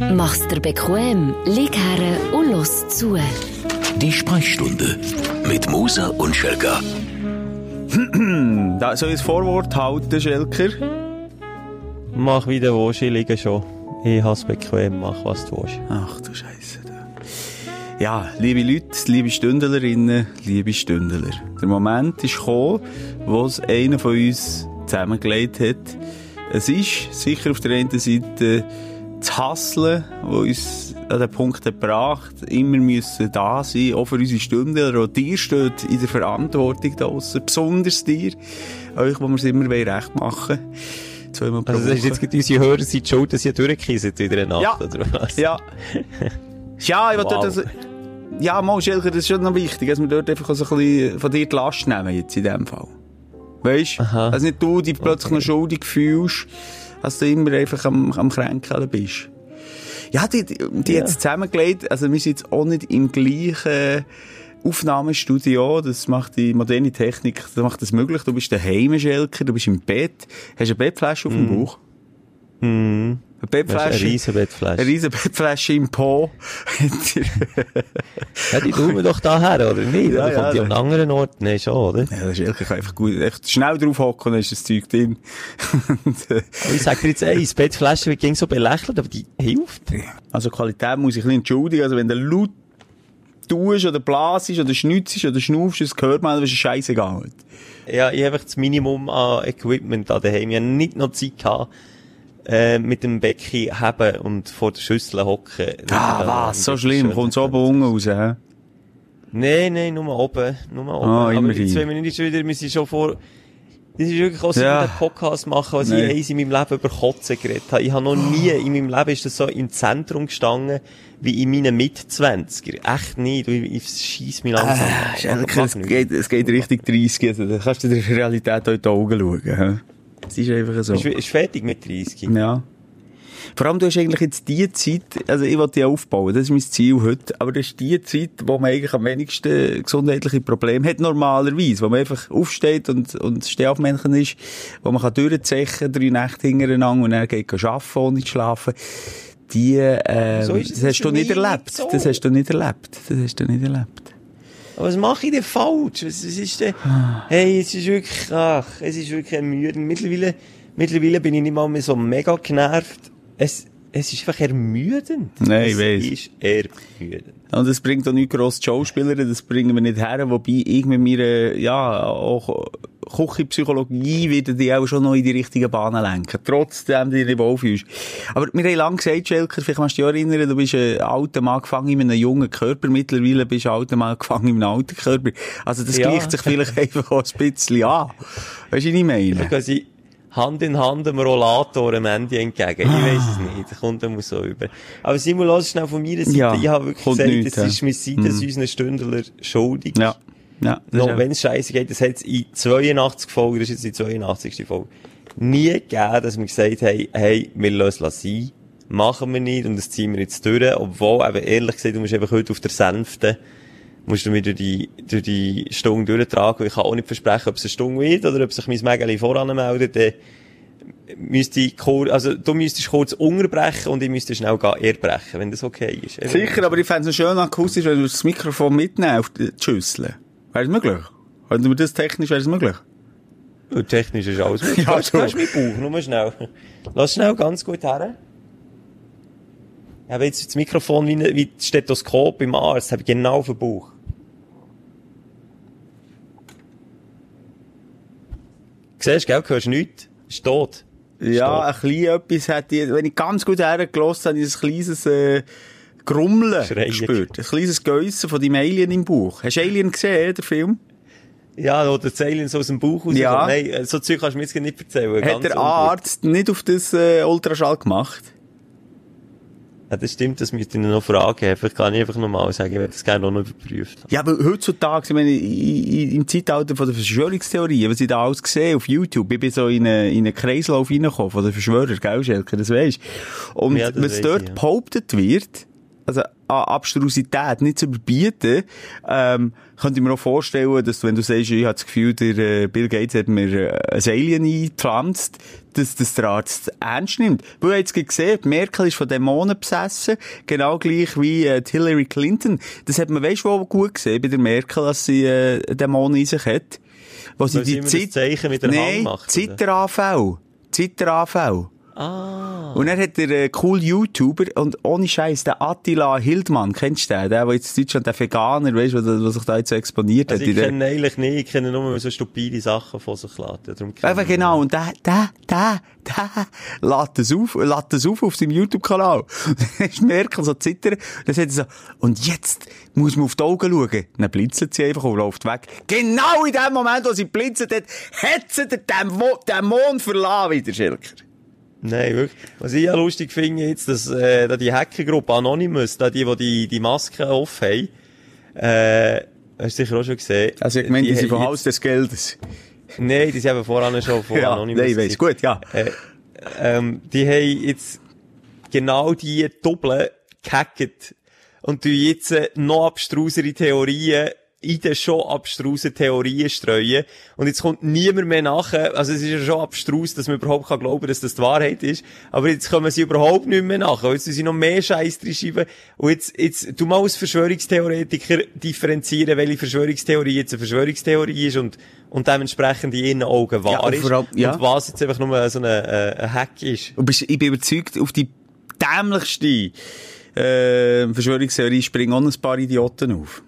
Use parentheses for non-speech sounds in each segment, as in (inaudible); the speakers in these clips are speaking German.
Mach's dir bequem, lieg her und los zu. Die Sprechstunde mit Musa und Schelka. (clears throat) Da soll ich das Vorwort halten, Schelker? Mach wie du willst, ich liege schon. Ich hab's bequem, mach was du willst. Ach du Scheiße. Ja, liebe Leute, liebe Stündlerinnen, liebe Stündler. Der Moment ist gekommen, wo es einer von uns zusammengelegt hat. Es ist sicher auf der einen Seite das Hasseln, das uns an den Punkt gebracht immer müssen da sein, auch für unsere Stündler. Auch dir steht in der Verantwortung da draussen, besonders dir, euch, wo wir es immer recht machen Zweimal pro also das ist jetzt unsere Hörer sind schuld, dass sie durchgekissen wieder eine Nacht, ja. oder was? Ja. (laughs) ja, ich wow. das, ja, mal, Schelker, das ist schon noch wichtig, dass wir dort einfach so ein bisschen von dir die Last nehmen, jetzt in dem Fall. Weißt? Aha. Also nicht du dich plötzlich okay. noch schuldig fühlst, dass du immer einfach am, am Kränkeln bist. Ja, die, die, die ja. jetzt zusammengelegt, also wir sind jetzt auch nicht im gleichen Aufnahmestudio, das macht die moderne Technik, das macht das möglich. Du bist daheim, Schelker, du bist im Bett, hast eine Bettflasche auf dem mm. Bauch. Mhm. Eine Bettflasche. Eine riesen Bettflasche. Eine riesen Bettflasche im Po. (laughs) ja, die tun wir doch daher, oder nicht? Ja, oder ja, kommt die an einem anderen Ort? Nein, schon, oder? Ja, das ist wirklich einfach gut. Echt schnell drauf hocken, dann ist das Zeug drin. (laughs) ich sag dir jetzt eins, Bettflasche wird gegen so belächelt, aber die hilft. Also Qualität muss ich ein bisschen entschuldigen. Also wenn der laut tust oder blasest oder schnitzest oder schnaufst, das gehört man, das ist scheißegal. Ja, ich habe einfach das Minimum an Equipment da daheim. Ich habe nicht noch Zeit gehabt, äh, mit dem Becken haben und vor der Schüssel hocken. Ah, was? So schlimm? Kommt so oben raus, hä? Nein, nein, nur oben. Nur oben. Ah, Aber in zwei Minuten ist wieder, wir sind schon vor, das ist wirklich auch so ja. einen Podcast machen, was Nein. ich in meinem Leben über Kotzen geredet habe. Ich habe noch nie in meinem Leben ist das so im Zentrum gestanden, wie in meinen Mitzwanziger. Echt nicht. Ich, ich schieß mich langsam. Äh, es, geht, es geht Richtung 30. Also, da kannst du der Realität auch in die Augen schauen. He? Es ist einfach so. Ist, ist fertig mit 30. Ja. Vor allem, du hast eigentlich jetzt die Zeit, also ich wollte die aufbauen, das ist mein Ziel heute, aber das ist die Zeit, wo man eigentlich am wenigsten gesundheitliche Probleme hat, normalerweise, wo man einfach aufsteht und, und Stehaufmännchen ist, wo man kann durchzechen, drei Nächte hintereinander und dann geht arbeiten, ohne zu schlafen. Die, äh, so das, das hast du nicht erlebt. So. Das hast du nicht erlebt. Das hast du nicht erlebt. Was mache ich denn falsch? Was, was ist denn? Hey, es ist wirklich, ach, es ist wirklich ermüdend. Mittlerweile, mittlerweile bin ich nicht mal mehr so mega genervt. Es, es ist einfach ermüdend. Nein, ich weiss. Es ist ermüdend. Und es bringt auch nicht grosse Schauspieler, das bringen wir nicht her, wobei ich mit mir, ja, auch Küchenpsychologie wird die auch schon noch in die richtigen Bahnen lenken. Trotzdem dich nicht wohlfühlst. Aber wir haben lange gesagt, Schelker, vielleicht kannst du dich erinnern, du bist ein alter Mann gefangen in einem jungen Körper, mittlerweile bist du ein alter Mann gefangen in einem alten Körper. Also das ja. gleicht sich vielleicht (laughs) einfach auch ein bisschen an. Weißt du, was ich meine? Hand in Hand einem Rollator am Ende entgegen. Ich weiß es nicht. Das kommt immer so über. Aber Simon, lass schnell von meiner Seite. Ja, ich habe wirklich gesagt, das ist mir seit mhm. unseren Stündler schuldig. Ja. Ja, noch wenn es scheiße geht, das hat es in 82 Folgen, das ist jetzt die 82. Folge, nie gegeben, dass wir gesagt haben, hey, wir lassen es sein, machen wir nicht und das ziehen wir jetzt durch, obwohl, eben ehrlich gesagt, du musst einfach heute auf der Sänfte, musst du mir durch die, durch die Stunde durchtragen, ich kann auch nicht versprechen, ob es eine Stunde wird oder ob sich mein Mägeli voran meldet, dann müsste ich kurz, also du müsstest kurz unterbrechen und ich müsste schnell gehen erbrechen, wenn das okay ist. Sicher, aber ich fände es schön akustisch, wenn du das Mikrofon mitnehmen auf die Schüssel. Wäre es möglich? Wenn du das technisch, wäre es möglich? Ja, technisch ist alles (laughs) möglich. Ja, du hast meinen Bauch, nur schnell. Lass schnell ganz gut her. Ich habe jetzt das Mikrofon wie, wie das Stethoskop im Arzt, habe ich genau auf dem Bauch. Siehst du, gell, hörst nichts. Ist tot. Ja, ein kleines etwas hat die, wenn ich ganz gut hergelassen habe, dieses kleines, äh, Grummeln Schreien. gespürt. Ein kleines Geissen von deinem Alien im Bauch. Hast du Alien gesehen, der Film? Ja, oder das Alien so aus dem Bauch raus. Ja. Nein, äh, so Zeug kannst du mir jetzt nicht erzählen. Hat der Arzt nicht auf das äh, Ultraschall gemacht? Ja, das stimmt, das müsste ich noch fragen. Vielleicht kann ich einfach nochmal sagen, ich hätte das gerne noch überprüft. Ja, aber heutzutage, ich meine, im Zeitalter von der Verschwörungstheorie, was ich da alles gesehen auf YouTube, ich bin so in einen, in einen Kreislauf reingekommen von den Verschwörern, gell, Schelke, das weisst Und ja, es dort ich, ja. behauptet wird, also an Abstrusität nicht zu überbieten, ähm, könnte ich mir auch vorstellen, dass wenn du sagst, ich habe das Gefühl, der äh, Bill Gates hat mir äh, ein Alien eingepflanzt, dass das der Arzt ernst nimmt. Weil jetzt gesehen, Merkel ist von Dämonen besessen, genau gleich wie äh, Hillary Clinton. Das hat man, weißt du, wo gut gesehen bei der Merkel, dass sie äh, Dämonen in sich hat. Wo sie die Zeit, Zeichen mit der Hand Nein, macht, oder? Zitteranfall. Ah. Und dann hat der äh, cool YouTuber und ohne Scheiß der Attila Hildmann, kennst du den? Der, der jetzt in Deutschland, der Veganer, weißt du, der, der sich da jetzt so exponiert Also hat. ich kenne eigentlich nicht, ich kenne nur so stupide Sachen von sich laden. Einfach genau, und der, der, der, der, lädt das auf, lädt das auf auf seinem YouTube-Kanal. (laughs) Und dann ist Merkel so zittern, und dann sagt er so, und jetzt muss man auf die Augen schauen. Dann blinzelt sie einfach und läuft weg. Genau in dem Moment, wo sie blinzelt hat, hat sie den Dämon verlassen wieder, Schilker. Nein, wirklich. Was ich ja lustig finde jetzt, dass äh, da die Hackergruppe Anonymous, da die, die die, die Masken off haben, äh, hast du sicher auch schon gesehen. Also, ich meine, die sind haben vom Haus des Geldes. Nein, die sind eben voran schon von (laughs) Ja, Anonymous. nein, weiss, gewesen. gut, ja. Äh, ähm, die haben jetzt genau die Doppel gehackt und du jetzt äh, noch abstrusere Theorien in den schon abstrusen Theorien streuen. Und jetzt kommt niemand mehr nachher. Also es ist ja schon abstrus, dass man überhaupt kann glauben dass das die Wahrheit ist. Aber jetzt kommen sie überhaupt nicht mehr nachher. Jetzt müssen sie noch mehr Scheiß schreiben. Und jetzt, jetzt, du mal als Verschwörungstheoretiker differenzieren, welche Verschwörungstheorie jetzt eine Verschwörungstheorie ist und, und dementsprechend in ihren Augen wahr Ja, ist. allem- ja. Und was jetzt einfach nur so ein, äh, ein Hack ist. Und bist, ich bin überzeugt, auf die dämlichste äh, Verschwörungstheorie springen auch ein paar Idioten auf.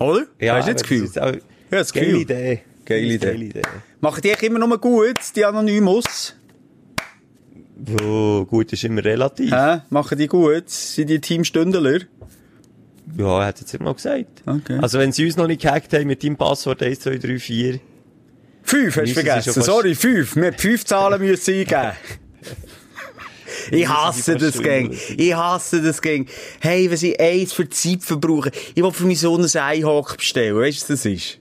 Oder? Hast du nicht das Gefühl? auch- Ja, das Geile Gefühl. Idee. Geile Idee. Geile Idee. Machen die immer nur gut, die Anonymous? Oh, gut, ist immer relativ. Hä? Machen die gut? Sind die Teamstündler? Ja, er hat jetzt immer gesagt. Okay. Also, wenn sie uns noch nicht gehackt haben mit deinem Passwort 1, 2, 3, 4. Fünf hast du vergessen. Sorry, fünf. Wir haben fünf Zahlen müssen eingeben. (laughs) Ich hasse das Gang. Ich hasse das Gang. Hey, wenn sie eins für Zeit verbrauchen. Ich will für meinen Sohn ein Eihock bestellen. Weißt du, was das ist?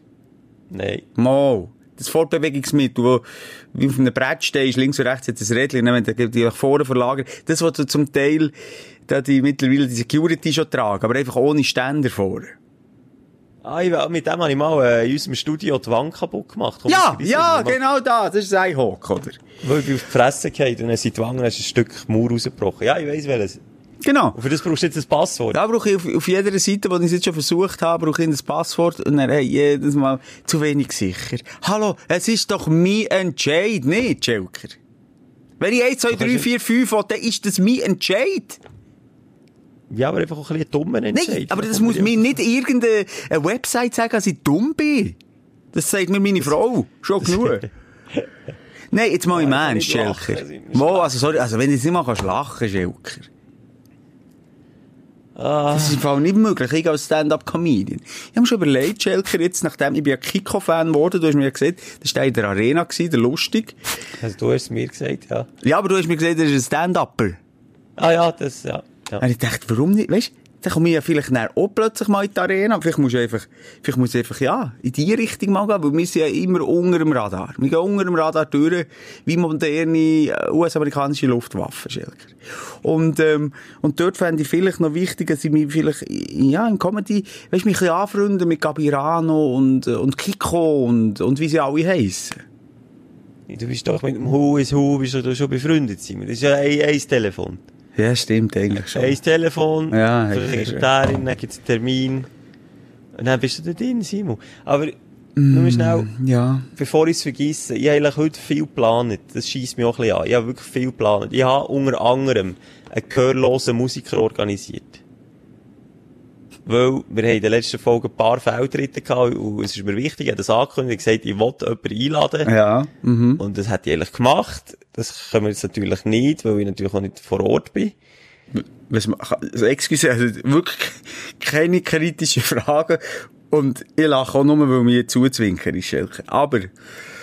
Nein. Mal. Das Fortbewegungsmittel, wo wie auf einem Brett stehst, links und rechts hat das Rädchen, dann wenn die nach vorne verlagern. Das, was du zum Teil, da die mittlerweile die Security schon tragen, aber einfach ohne Ständer vorne. Ah, ich, mit dem habe ich mal äh, in unserem Studio die Wand kaputt gemacht. Komm, Ja, ja, genau das. Das ist ein Eihock, oder? Weil ich auf die Fresse gefallen und dann sind die Wangen, ein Stück Mauer rausgebrochen. Ja, ich weiss welches. Genau. Und für das brauchst du jetzt ein Passwort. Da brauche ich auf, auf jeder Seite, wo ich es jetzt schon versucht habe, brauche ich ein Passwort und dann, hey, jedes Mal zu wenig sicher. Hallo, es ist doch mein Entscheid, nicht, Joker. Wenn ich 1, 2, 3, 4, 5 will, dann ist das mein Entscheid. Ja, aber einfach auch ein bisschen dummer Entscheid. Nein, aber das muss mir nicht irgendeine eine Website sagen, dass ich dumm bin. Das sagt mir meine Frau. Schon genug. (laughs) Nein, jetzt mal im Ernst, Schelker. Mo, also, sorry, also, wenn du jetzt nicht mal kannst lachen, Schelker. Ah, Das ist im Fall nicht möglich, ich als Stand-Up-Comedian. Ich habe mir schon überlegt, Schelker, jetzt, nachdem ich bin ja Kiko-Fan geworden, du hast mir ja gesagt, das war in der Arena, gewesen, der lustig. also du hast es mir gesagt, ja. Ja, aber du hast mir gesagt, das ist ein Stand-Upper. Ah ja, das, ja. Ja. Und ich dachte, warum nicht? Weißt dann komme ich ja vielleicht auch plötzlich mal in die Arena. Vielleicht muss ich einfach, vielleicht muss ich einfach, ja, in die Richtung mal gehen, weil wir sind ja immer unter dem Radar. Wir gehen unter dem Radar durch, wie moderne äh, US-amerikanische Luftwaffen, Schelker. Und, ähm, und dort fände ich vielleicht noch wichtig, dass ich mich vielleicht, ja, in Comedy, weißt, mich ein bisschen anfreunden mit Gabirano und, äh, und Kiko und, und wie sie alle heissen. Du bist doch mit dem Hu is Hu bist du schon befreundet, Simon. Das ist ja ein, ein Telefon. Ja, stimmt eigentlich schon. Ein Telefon, Ja, für die. Sekretärin, dann gibt's einen Termin. Und dann bist du da drin, Simon. Aber, nur schnell, Ja. bevor ich es vergesse, ich habe eigentlich heute viel geplant. Das schießt mich auch ein bisschen an. Ich habe wirklich viel geplant. Ich habe unter anderem einen gehörlosen Musiker organisiert. Weil wir haben in der letzten Folge ein paar Fehltritte gehabt und es ist mir wichtig, ich habe das angekündigt, gesagt, ich wollte jemanden einladen. Ja. Mhm. Und das hat ich eigentlich gemacht. Das können wir jetzt natürlich nicht, weil ich natürlich auch nicht vor Ort bin. Was also, excuse, also wirklich keine kritischen Fragen. Und ich lache auch nur, weil mir zuzwinkern ist, Schelke. Aber,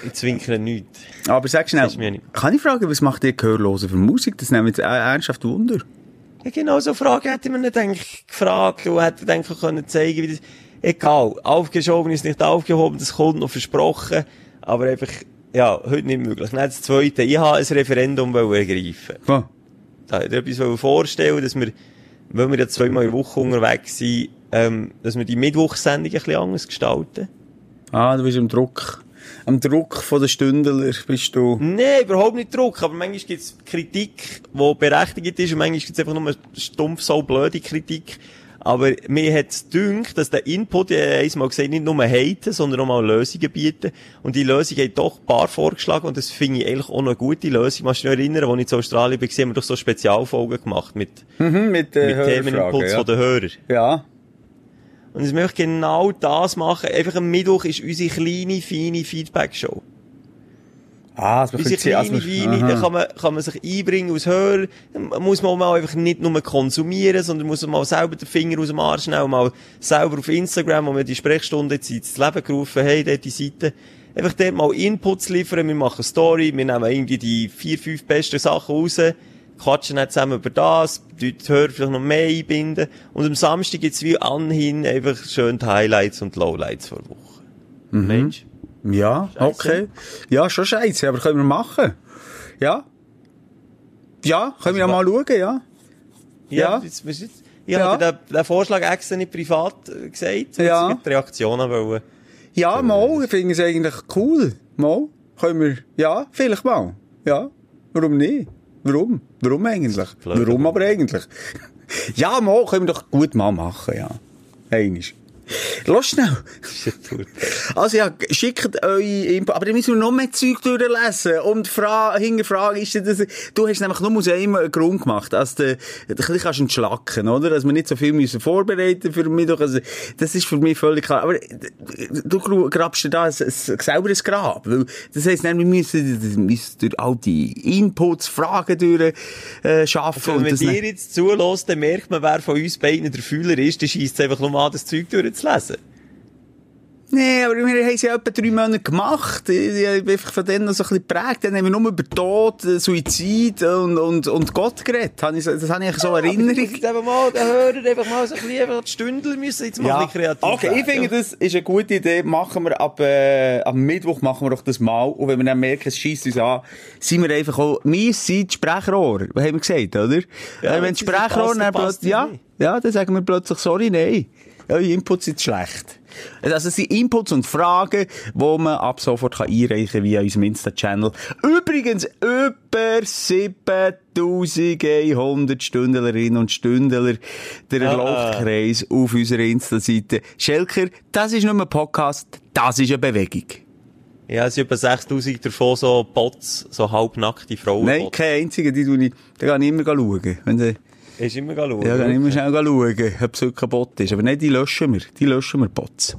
Ich zwinkere nichts. aber sag schnell, nicht. kann ich fragen, was macht ihr Gehörlose für Musik? Das nimmt jetzt äh, ernsthaft Wunder. Ja, genau so Fragen hätte man nicht eigentlich gefragt und hätte dann können zeigen, wie das, egal. Aufgeschoben ist nicht aufgehoben, das kommt noch versprochen, aber einfach, ja, heute nicht möglich. Dann das zweite, ich habe ein Referendum ergreifen. Oh. Da hätte ich etwas wollen vorstellen, dass wir weil wir ja zweimal in der Woche unterwegs sind, ähm, dass wir die Mittwochssendung ein bisschen anders gestalten. Ah, du bist im Druck. Am Druck von den Stündler bist du. Nee, überhaupt nicht Druck, aber manchmal gibt's Kritik, die berechtigt ist und manchmal gibt's einfach nur stumpf so blöde Kritik. Aber mir hat's dünkt, dass der Input, ich habe einmal gesagt, nicht nur haten, sondern auch mal Lösungen bieten. Und die Lösung hat doch ein paar vorgeschlagen und das finde ich eigentlich auch noch eine gute Lösung. Machst du dich erinnern, als ich in Australien war, haben wir doch so Spezialfolgen gemacht mit, Mhm, mit, äh, mit Themeninputs ja. von den Hörern. Ja. Und ich möchte genau das machen. Einfach am Mittwoch ist unsere kleine, feine Feedback-Show. Ah, es Unsere kleine, feine, da kann man, kann man sich einbringen als Hörer. Muss man mal einfach nicht nur konsumieren, sondern muss man mal selber den Finger aus dem Arsch nehmen, mal selber auf Instagram, wo wir die Sprechstunde jetzt ins Leben gerufen haben, dort die Seite. Einfach dort mal Inputs liefern, wir machen Story, wir nehmen irgendwie die vier, fünf besten Sachen raus, quatschen dann zusammen über das, die Hörer vielleicht noch mehr einbinden. Und am Samstag gibt's wie anhin einfach schön die Highlights und Lowlights vor Woche. Mensch. Ja, okay. Ja, schon scheiße, aber können wir machen. Ja. Ja, können wir ja mal schauen, ja. Ja, Ja. Jetzt, jetzt, ich Ja. hatte den, den Vorschlag extra nicht privat äh, gesagt, weil Ja. ich die Reaktionen wollen. Ja, mal, ich finde es eigentlich cool. Mal, können wir, ja, vielleicht mal. Ja, warum nicht? Warum? Warum eigentlich? Warum aber- aber eigentlich? (laughs) ja, mal, können wir doch gut mal machen, ja. Einiges. Lass schnell. Also ja, schickt eure Input. Aber dann müssen wir noch mehr Zeug durchlesen. Und fra hinterfragen ist das, du hast nämlich nur aus einem Grund gemacht, dass du, ein bisschen kannst entschlacken, oder? Dass wir nicht so viel müssen vorbereiten für Mittag. Also, das ist für mich völlig klar. Aber du grabst dir da ein, ein, selber ein Grab. Weil, das heisst, wir müssen, wir müssen durch all die Inputs, Fragen durch, äh, schaffen. Wenn und man das dir jetzt zulässt, dann merkt man, wer von uns beiden der Fühler ist, dann scheisst es einfach nur an, das Zeug durchzulesen. Nee, aber wir haben es ja etwa drei Monate gemacht. Ich, ich bin einfach von denen noch so ein bisschen geprägt. Dann haben wir nur über Tod, äh, Suizid und, und, und Gott geredet. Ich Das habe ich so Erinnerung. Jetzt einfach mal, den Hörer einfach mal so ein bisschen, einfach die Stündler müssen jetzt mal ein bisschen kreativ okay, ich werden. finde, das ist eine gute Idee. Machen wir ab, äh, am Mittwoch machen wir doch das mal. Und wenn wir dann merken, es schießt uns an, sind wir einfach auch, wir sind Sprechrohre. Was haben wir gesagt, oder? Ja, äh, wenn Sprechrohre passt, dann plötzlich, ja, ja, dann sagen wir plötzlich, sorry, nein. Eure Inputs sind schlecht. Also, es sind Inputs und Fragen, die man ab sofort kann einreichen kann via unserem Insta-Channel. Übrigens, über 7100 Stündlerinnen und Stündler, der Ah, Erlaubtkreis auf unserer Insta-Seite. Schelker, das ist nicht mehr ein Podcast, das ist eine Bewegung. Ja, es sind etwa 6000 davon so Bots, so halbnackte Frauen. Nein, keine einzige, die tue ich, da kann ich immer schauen. Wenn sie, Du immer schauen? ja, ich immer schnell schauen, ob es ein Bot ist. Aber nein, die löschen wir. Die löschen wir Bots.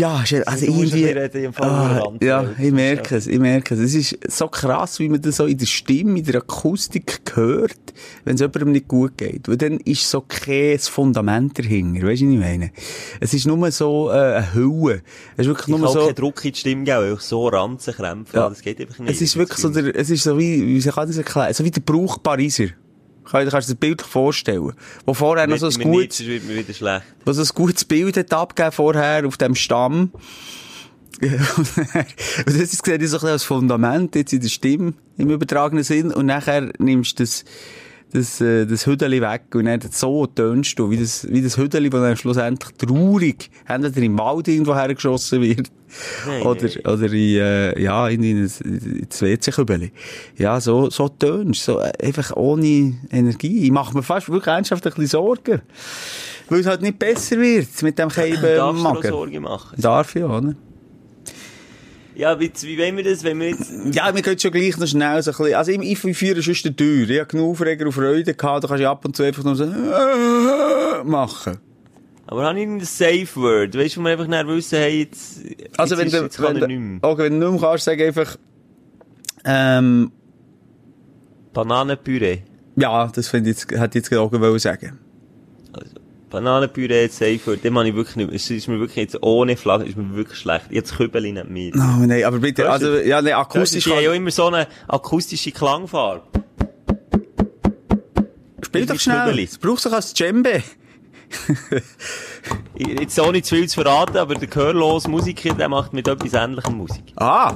Ja, also irgendwie... reden, Ah, ja, ich merke es, ich merke es. Es ist so krass, wie man das so in der Stimme, in der Akustik hört, wenn es jemandem nicht gut geht. Weil dann ist so kein Fundament dahinter. Weißt du, was ich meine? Es ist nur so äh, eine Hülle. Es ist wirklich Ich nur so... keinen Druck in die Stimme geben, weil ich so Ranzenkrämpfe Ja. Das geht einfach nicht. Es ist wirklich so der, es ist so wie, wie kann ich das erklären? So wie der Brauchpariser. Kannst du dir das bildlich vorstellen? Wo vorher noch so ein gutes, so ein gutes Bild hat abgegeben vorher auf dem Stamm. (laughs) und das ist gesehen, so ein bisschen als Fundament jetzt in der Stimme, im übertragenen Sinn. Und nachher nimmst du das, das, äh, das Hüdeli weg und dann so tönst du, wie das, wie das Hüdeli, das dann schlussendlich traurig entweder im Wald irgendwo hergeschossen wird. Nein, oder, oder in, äh, ja, in, in, in das WC-Kübeli. Ja, so, so tönst so äh, einfach ohne Energie. Ich mache mir fast wirklich ernsthaft ein bisschen Sorgen. Weil es halt nicht besser wird mit dem Keiben Darfst du dir auch Magen. Sorgen machen? Darf ja, oder? Ja, wie, wie wollen wir das, wenn wir jetzt... Ja, wir können schon gleich noch schnell so ein bisschen, also ich, ich führe sonst den Tür. Ich habe genug Aufreger und Freude gehabt, da kannst du ab und zu einfach nur so, machen. Aber habe ich irgendein Safe Word? Weißt du, wo wir einfach nicht wissen, hey, jetzt, Also jetzt wenn ist, du, wenn mehr. okay, wenn du nicht mehr kannst, sag einfach, ähm, Bananenpüree. ja, das finde ich jetzt, hätte ich jetzt gerade auch sagen. Bananenpüree, Safe Word, dem habe ich wirklich nicht. Es ist mir wirklich jetzt ohne Flagge, ist mir wirklich schlecht. Jetzt Kübeli nicht mit. Oh, nein, aber bitte, also, ja, nein, Akustisch die haben ja immer so eine akustische Klangfarbe. spiel doch schnell. Es braucht doch als Djembe. (laughs) Jetzt ohne zu viel zu verraten, aber der gehörlose Musiker, der macht mit etwas ähnlichem Musik. Ah,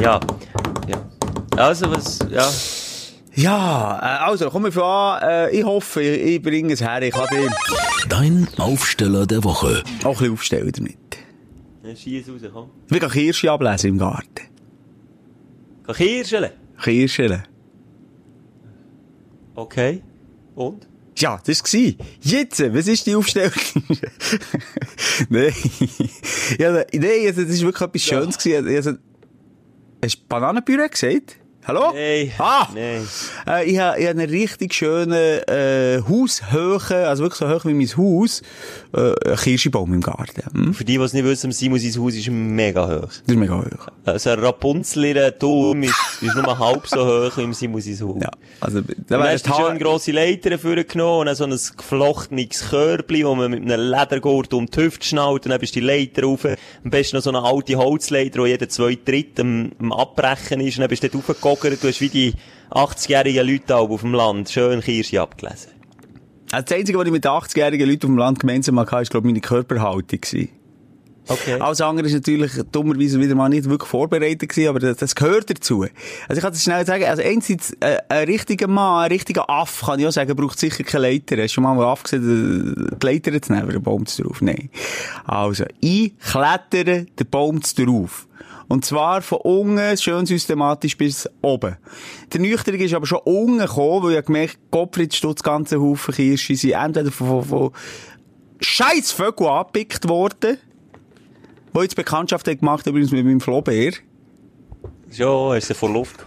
Ja. Ja. Also, was, ja. Ja, äh, also, komm wir an. Äh, ich hoffe, ich, ich bringe es her. Ich kann dir Dein Aufsteller der Woche. auch ein bisschen aufstellen damit. Ja, Schiess raus, komm. Ich will Kirsche ablesen im Garten. Geh Kirschele. Kirschen. Okay. Und? Ja, das war's. Jetzt, was ist die Aufstellung? (laughs) Nein. ja, nein, also, das ist wirklich etwas Schönes gewesen. Also, hast du Bananenpüree gesagt? Hallo? Nein. Ah! Nein. Äh, ich habe ich hab einen richtig schönen äh, Haushöhe, also wirklich so hoch wie mein Haus, äh, Kirschbaum im Garten. Hm? Für die, die es nicht wissen, Simon sein Haus ist mega hoch. Das ist mega hoch. Also ein Rapunzel Turm ist, ist nur halb so hoch wie im Simon sein Haus. Ja, also, da wäre hast du schön grosse Leiter vorgenommen und dann so ein geflochtenes Körbli, wo man mit einem Ledergurt um die Hüfte schnallt und dann bist du die Leiter rauf. Am besten noch so eine alte Holzleiter, die jeder zwei Dritt am, am Abbrechen ist und dann bist du dort hochgegangen, du hast wie die 80-jährigen Leute auf dem Land schön Kirsche abgelesen. Also das Einzige, was ich mit den 80-jährigen Leuten auf dem Land gemeinsam hatte, war, glaube ich, meine Körperhaltung. gewesen. Okay. Alles andere ist natürlich dummerweise wieder mal nicht wirklich vorbereitet gewesen, aber das, das gehört dazu. Also ich kann das schnell sagen, also einerseits, äh, ein richtiger Mann, ein richtiger Aff, kann ich auch sagen, braucht sicher keine Leiter. Hast du schon mal einen Aff gesehen, die Leiter zu nehmen, den Baum zu drauf? Nein. Also, ich klettere den Baum zu drauf. Und zwar von unten, schön systematisch bis oben. Der Nüchterung ist aber schon unten gekommen, weil ich gemerkt Gottfried Stutz, ganze Haufen Kirsche sind entweder von, von, von scheiß Vögel angepickt worden, wo jetzt Bekanntschaft gemacht übrigens mit meinem Flohbär. Schon, hast du vor Luft.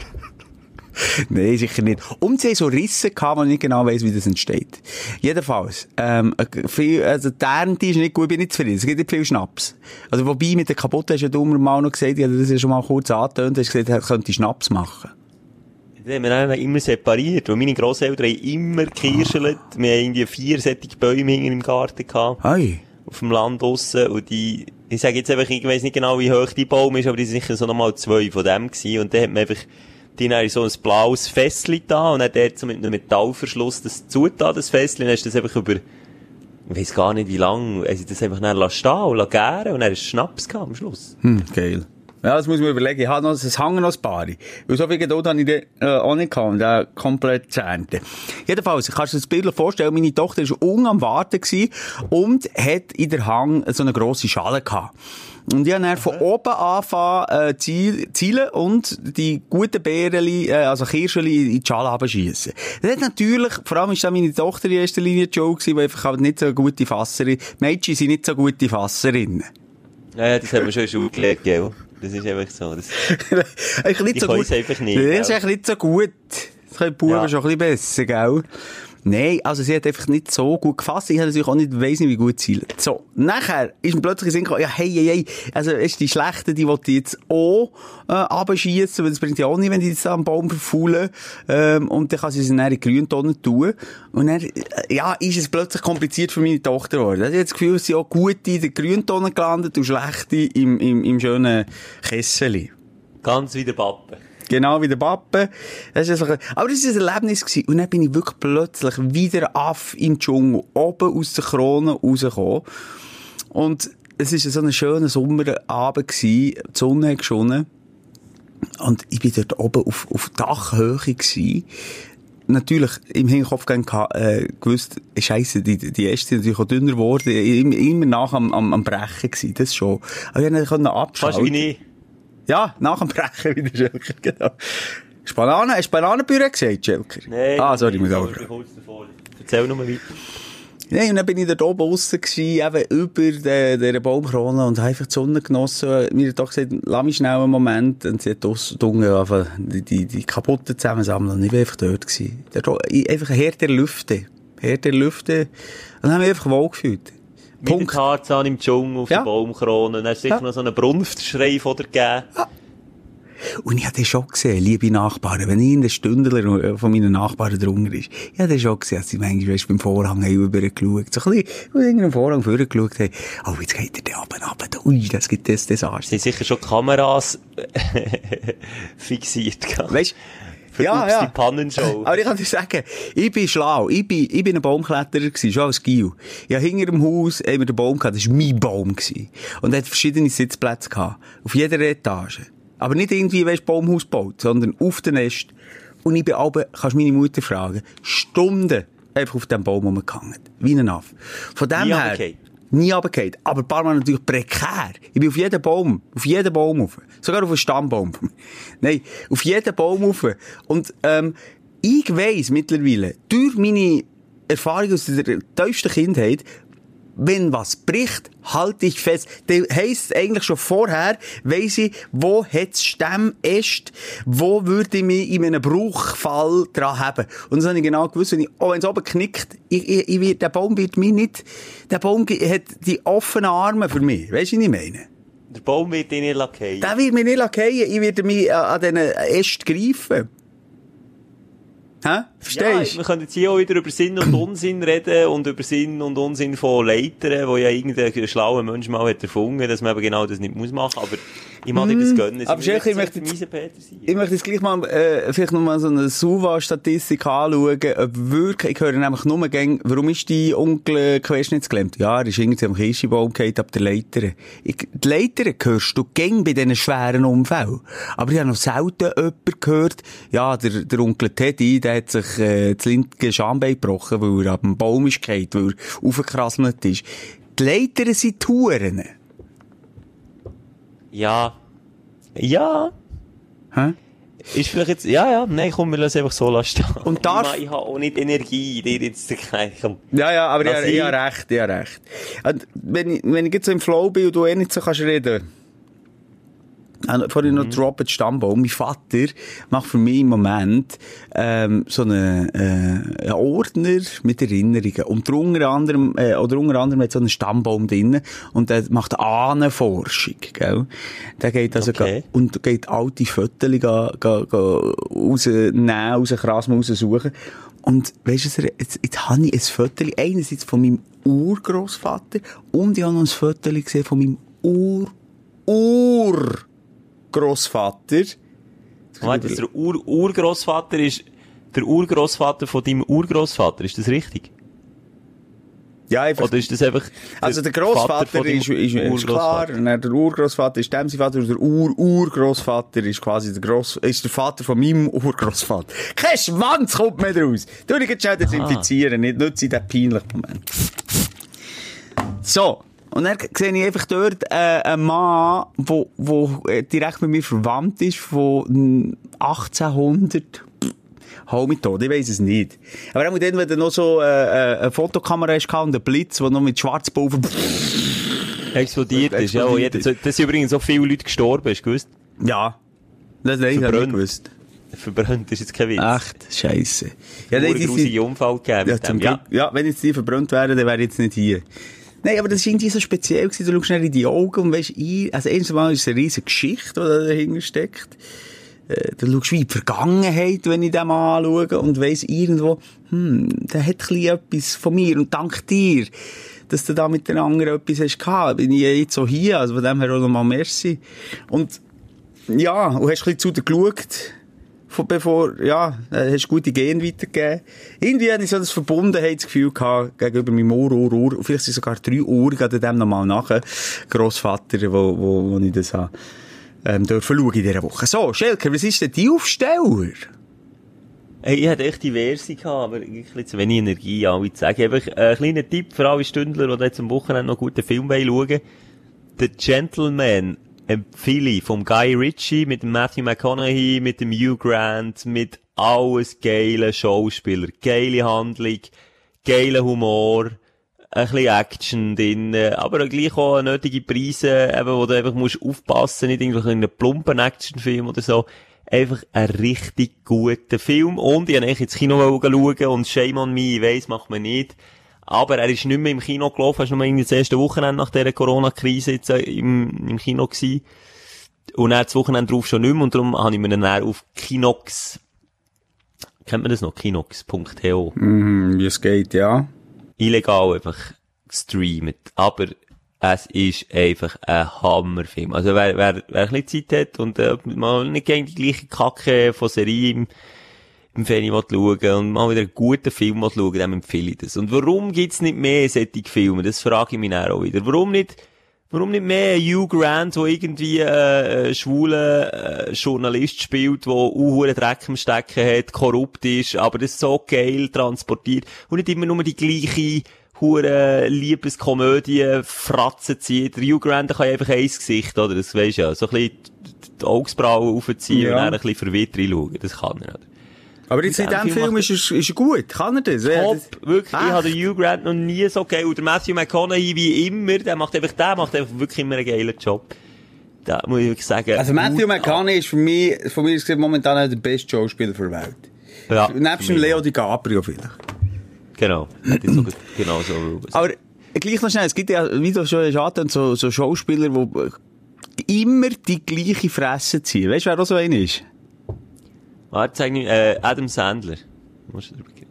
(laughs) Nein, sicher nicht. Und sie haben so Risse gehabt, wo ich nicht genau weiss, wie das entsteht. Jedenfalls, ähm, äh, viel, also die Ernte ist nicht gut, ich bin nicht zufrieden. Es gibt nicht viel Schnaps. Also wobei, mit der kaputten hast du ja mal noch gesagt, ich hatte das ja schon mal kurz angetönt, hast gesagt, er könnte Schnaps machen. Das haben wir immer separiert, weil meine Grosseltern haben immer gekirschelt. Wir haben irgendwie vier solche Bäume im Garten gehabt. Hey. auf dem Land draussen und die, ich sage jetzt einfach, ich weiss nicht genau, wie hoch die Baum ist, aber die sind sicher so nochmal zwei von dem gewesen und dann hat man einfach, die haben so ein blaues Fässli da und dann dort so mit einem Metallverschluss das zugetan, das Fässli, und dann ist das einfach über, ich weiss gar nicht wie lang, also das einfach dann stehen und gären und dann ist Schnaps am Schluss. Hm, geil. Ja, das muss mir überlegen. Ich habe noch, es hängen noch ein paar. Weil so viel Geduld habe ich dann, äh, auch nicht gehabt, um den komplett zu. Jedenfalls, kannst du dir das Bild vorstellen, meine Tochter war unten am Warten und hat in der Hang so eine grosse Schale gehabt. Und ich habe dann von oben angefangen, äh, ziel, zielen und die guten Beerli, äh, also Kirscheli in die Schale abschiessen. Das hat natürlich, vor allem ist da meine Tochter in erster Linie die Schuld gewesen, weil einfach halt nicht so gute Fasserin, Mädchen sind nicht so gute Fasserinnen. Ja, das haben wir schon in Schule gelernt, gell? Das ist einfach so. Das, (laughs) eigentlich nicht Ich so gut. es einfach nicht, Das ist eigentlich nicht so gut. Das können die Buben Ja. schon ein bisschen besser, gell? Nein, also sie hat einfach nicht so gut gefasst. Ich habe natürlich auch nicht weiss nicht, wie gut zielt. So. Nachher ist mir plötzlich in Sinn gekommen, ja, hey, hey, hey. Also, ist die schlechte, die ich jetzt auch, äh, abschießen, weil das bringt ja auch nicht, wenn die jetzt am Baum verfaulen. Ähm, und dann kann sie sie dann in die Grüntonne tun. Und dann, äh, ja, ist es plötzlich kompliziert für meine Tochter geworden. Ich habe das Gefühl, sie auch gute in der Grüntonne gelandet und schlechte im, im, im schönen Kesseli. ganz wie der Pappe. Genau wie der Pappe. Das ist aber das war ein Erlebnis. Gewesen. Und dann bin ich wirklich plötzlich wieder Aff im Dschungel, oben aus der Krone rausgekommen. Und es war so ein schöner Sommerabend gewesen. Die Sonne hat geschonnen. Und ich bin dort oben auf, auf Dachhöhe gewesen. Natürlich im Hinterkopf gehabt, äh, gewusst, Scheiße, die, die Äste sind natürlich auch dünner geworden, immer, immer nach am, am, am Brechen gewesen, das schon. Aber ich konnte abschalten. Fast wie ich. Ja, nach dem Brechen wieder Schelker, (laughs) genau. Hast du Bananen, hast du Bananenpüree gesagt, Schelker? Nein. Ah, sorry, muss davor. Erzähl nur weiter. Nein, und dann bin ich dort oben draussen gewesen, eben über der, der Baumkrone und habe einfach die Sonne genossen. Mir hat doch gesagt, lass mich schnell einen Moment. Und sie hat draussen die, die, die kaputten zusammensammeln. Und ich war einfach dort gewesen. Ich- einfach ein Herr der Lüfte. Herr der Lüfte. Und dann habe ich mich einfach wohl gefühlt. Mit Punkt. Tarzan im Dschungel auf Ja. der Baumkrone. Dann hast du sicher Ja. noch so einen Brunftschrei von dir gegeben. Und ich habe das schon gesehen, liebe Nachbarn, wenn irgendein Stündler von meinen Nachbarn drunter ist, ich habe das schon gesehen, dass sie manchmal weisst, beim Vorhang haben rübergeschaut, so ein bisschen, und irgendeinem Vorhang vorgeschaut haben, oh, jetzt geht er da oben runter, ui, das gibt das Desaster. Sie haben sicher schon Kameras (laughs) fixiert gehabt. Weißt Für ja, Ups, ja. die Pannenshow. Aber ich kann dir sagen, ich bin schlau. Ich bin, ich bin ein Baumkletterer gewesen, schon als Gil. Ja, hinter dem Haus haben wir den Baum gehabt, das war mein Baum gewesen. Und er hat verschiedene Sitzplätze gehabt. Auf jeder Etage. Aber nicht irgendwie, weisst, Baumhaus gebaut, sondern auf den Nest. Und ich bin aber, kannst meine Mutter fragen, Stunden einfach auf dem Baum rumgehangen. Wie ein Affe. Von dem Nie her... runtergefallen. Nie runtergefallen. Aber ein paar Mal natürlich prekär. Ich bin auf jeden Baum, auf jeden Baum rauf. Sogar auf einen Stammbaum. (laughs) Nein, auf jeden Baum rauf. Und, ähm, ich weiss mittlerweile, durch meine Erfahrung aus der tiefsten Kindheit, wenn was bricht, halte ich fest. Das heisst eigentlich schon vorher, weiss ich, wo hat's Stämme ist, wo würde ich mich in einem Bruchfall dran haben. Und das habe ich genau gewusst, wenn ich, oh, wenn es oben knickt, ich, ich, ich wird, der Baum wird mich nicht, der Baum hat die offenen Arme für mich. Weißt du, was ich meine? Der Baum wird dich nicht lackieren. Der wird mich nicht fallen. Ich werde mich an an diesen Ästen greifen. Hä? Ja, Verstehst du? wir können jetzt hier auch wieder über Sinn und Unsinn reden und über Sinn und Unsinn von Leitern, wo ja irgendein schlauer Mensch mal hat erfunden, dass man eben genau das nicht muss machen. Aber ich mag dir das gönnen. Mhm. aber ich möchte jetzt sein. Ich möchte jetzt gleich mal, äh, vielleicht noch mal so eine Suva-Statistik anschauen, ob wirklich, ich höre nämlich nur gäng, warum ist die Onkel querschnittsgelähmt? Ja, er ist irgendwie am Kirschenbaum gefallen, ab der Leiter. Ich, die Leiter hörst du gäng bei diesen schweren Unfällen. Aber ich habe noch selten jemanden gehört, ja, der, der Onkel Teddy, der hat sich, äh, das linke Schambein gebrochen, weil er ab dem Baum ist gefallen, weil er aufgekrasselt ist. Die Leiter sind Touren. Ja. Ja. Hä? Ist vielleicht jetzt, ja, ja, nein, komm, wir lassen einfach so lassen. Und darf- Ich, ich habe auch nicht Energie, dir jetzt (laughs) zu komm. Ja, ja, aber ich, ich, ich habe recht, ich habe recht. Wenn ich, wenn ich jetzt so im Flow bin und du eh nicht so kannst reden, vorhin noch droppen Stammbaum. Mein Vater macht für mich im Moment ähm, so einen, äh, einen Ordner mit Erinnerungen. Und der unter anderem, äh, oder unter anderem hat so einen Stammbaum drin und der macht Ahnenforschung, gell? Der geht also Okay. ga- und geht alte Fotos ga, ga, ga rausnehmen, rauskrasen, raussuchen. Und weisst du, jetzt, jetzt habe ich ein Foto, einerseits von meinem Urgroßvater und ich habe noch ein Foto gesehen von meinem Ur, Urgroßvater. Warte, der Ur Urgroßvater ist der Urgroßvater von deinem Urgroßvater, ist das richtig? Ja, einfach. Oder ist das einfach Also der Vater Grossvater von deinem ist, ist, ist klar, und der Urgroßvater ist dem sein Vater, und der Ur-Urgroßvater ist quasi der Gross, ist der Vater von meinem Urgroßvater. Kein Schwanz kommt mehr raus. Du dich jetzt schnell desinfizieren, nicht nutze ich den peinlichen Moment. So. Und dann sehe ich einfach dort äh, einen Mann, wo, wo äh, direkt mit mir verwandt ist, von 1800. Pff, Hau mich tot, ich weiss es nicht. Aber auch dann, wenn du noch so äh, äh, eine Fotokamera hast und einen Blitz, der noch mit Schwarzpulver Explodiert ist, ja. Jeder, das sind übrigens so viele Leute gestorben, hast du gewusst? Ja. Das habe ich nicht Verbrannt. gewusst. Verbrannt ist jetzt kein Witz. Echt? Scheisse. Ja, Ja, nein, einen die sind, Unfall gegeben ja. Ja. Ja, wenn jetzt die verbrannt wären, dann wäre ich jetzt nicht hier. Nein, aber das war irgendwie so speziell gewesen. Du schaust schnell in die Augen und weisst, ich, also erstens mal ist es eine riesige Geschichte, die da dahinter steckt. Äh, Du schaust wie in die Vergangenheit, wenn ich den mal anschaue und weiss irgendwo, hm, der hat ein etwas von mir und dank dir, dass du da mit den anderen etwas hast gehabt, bin ich jetzt so hier, also von dem her auch nochmal merci. Und, ja, und hast ein bisschen zu dir geschaut, bevor, ja, äh, hast gute Gene weitergegeben. Irgendwie hatte ich so das Verbundenheitsgefühl gehabt gegenüber meinem Ur, Ur, Ur, vielleicht sind sogar drei Uhr, gehe dem nochmal nachher, Grossvater, wo, wo, wo ich das habe, ähm, dürfen schauen in dieser Woche. So, Schelker, was ist denn die Aufsteller? Hey, ich hatte echt diverse gehabt, aber ein bisschen zu wenig Energie, alle zu sagen. Einfach ein kleiner Tipp für alle Stündler, die jetzt am Wochenende noch guten Film schauen wollen. The Gentleman empfehle ich vom Guy Ritchie mit dem Matthew McConaughey, mit dem Hugh Grant, mit alles geile Schauspieler, geile Handlung, geiler Humor, ein bisschen Action drin, aber auch gleich auch nötige Preise, eben, wo du einfach musst aufpassen, nicht irgendwie in einem plumpen Actionfilm oder so. Einfach ein richtig guter Film. Und ich wollte ins Kino schauen und Shame on me, ich weiss, macht man nicht. Aber er ist nicht mehr im Kino gelaufen, er ist nur irgendwie das erste Wochenende nach dieser Corona-Krise jetzt äh, im, im Kino gewesen. Und dann das Wochenende drauf schon nicht mehr, und darum habe ich mir dann auf Kinox, kennt man das noch? Kinox.to Hm, wie es geht, ja. illegal einfach gestreamt. Aber es ist einfach ein Hammerfilm. Also wer, wer, wer ein bisschen Zeit hat und äh, mal nicht gegen die gleiche Kacke von Serie im, im Fernsehen schauen und mal wieder einen guten Film schauen, dem empfehle ich das. Und warum gibt's nicht mehr solche Filme? Das frage ich mich dann auch wieder. Warum nicht Warum nicht mehr Hugh Grant, der irgendwie äh, schwulen äh, Journalist spielt, der auch Dreck im Stecken hat, korrupt ist, aber das so geil transportiert und nicht immer nur die gleiche hure Liebeskomödie Fratzen zieht. Der Hugh Grant kann einfach ein Gesicht, oder? Das weisst ja. So ein bisschen die Augsbrauen aufziehen ja. und dann ein bisschen verwirrt reinschauen. Das kann er, oder? Aber jetzt in diesem Film, ist, er, ist er gut, kann er das? Top, wirklich. Echt? Ich habe den Hugh Grant noch nie so geil. Und der Matthew McConaughey wie immer, der macht einfach, der macht einfach wirklich immer einen geilen Job. Da muss ich wirklich sagen. Also Matthew McConaughey ist für mich, von mir ist momentan der beste Schauspieler der Welt. Ja. Nebst dem Leo DiCaprio vielleicht. Genau. Sogar (clears throat) genau so Aber gleich noch schnell, es gibt ja, wie du schon hast, so, so Schauspieler, die immer die gleiche Fresse ziehen. Weißt du, wer auch so einer ist? Warte, zeig mir, äh, Adam Sandler. Musst du drüber reden.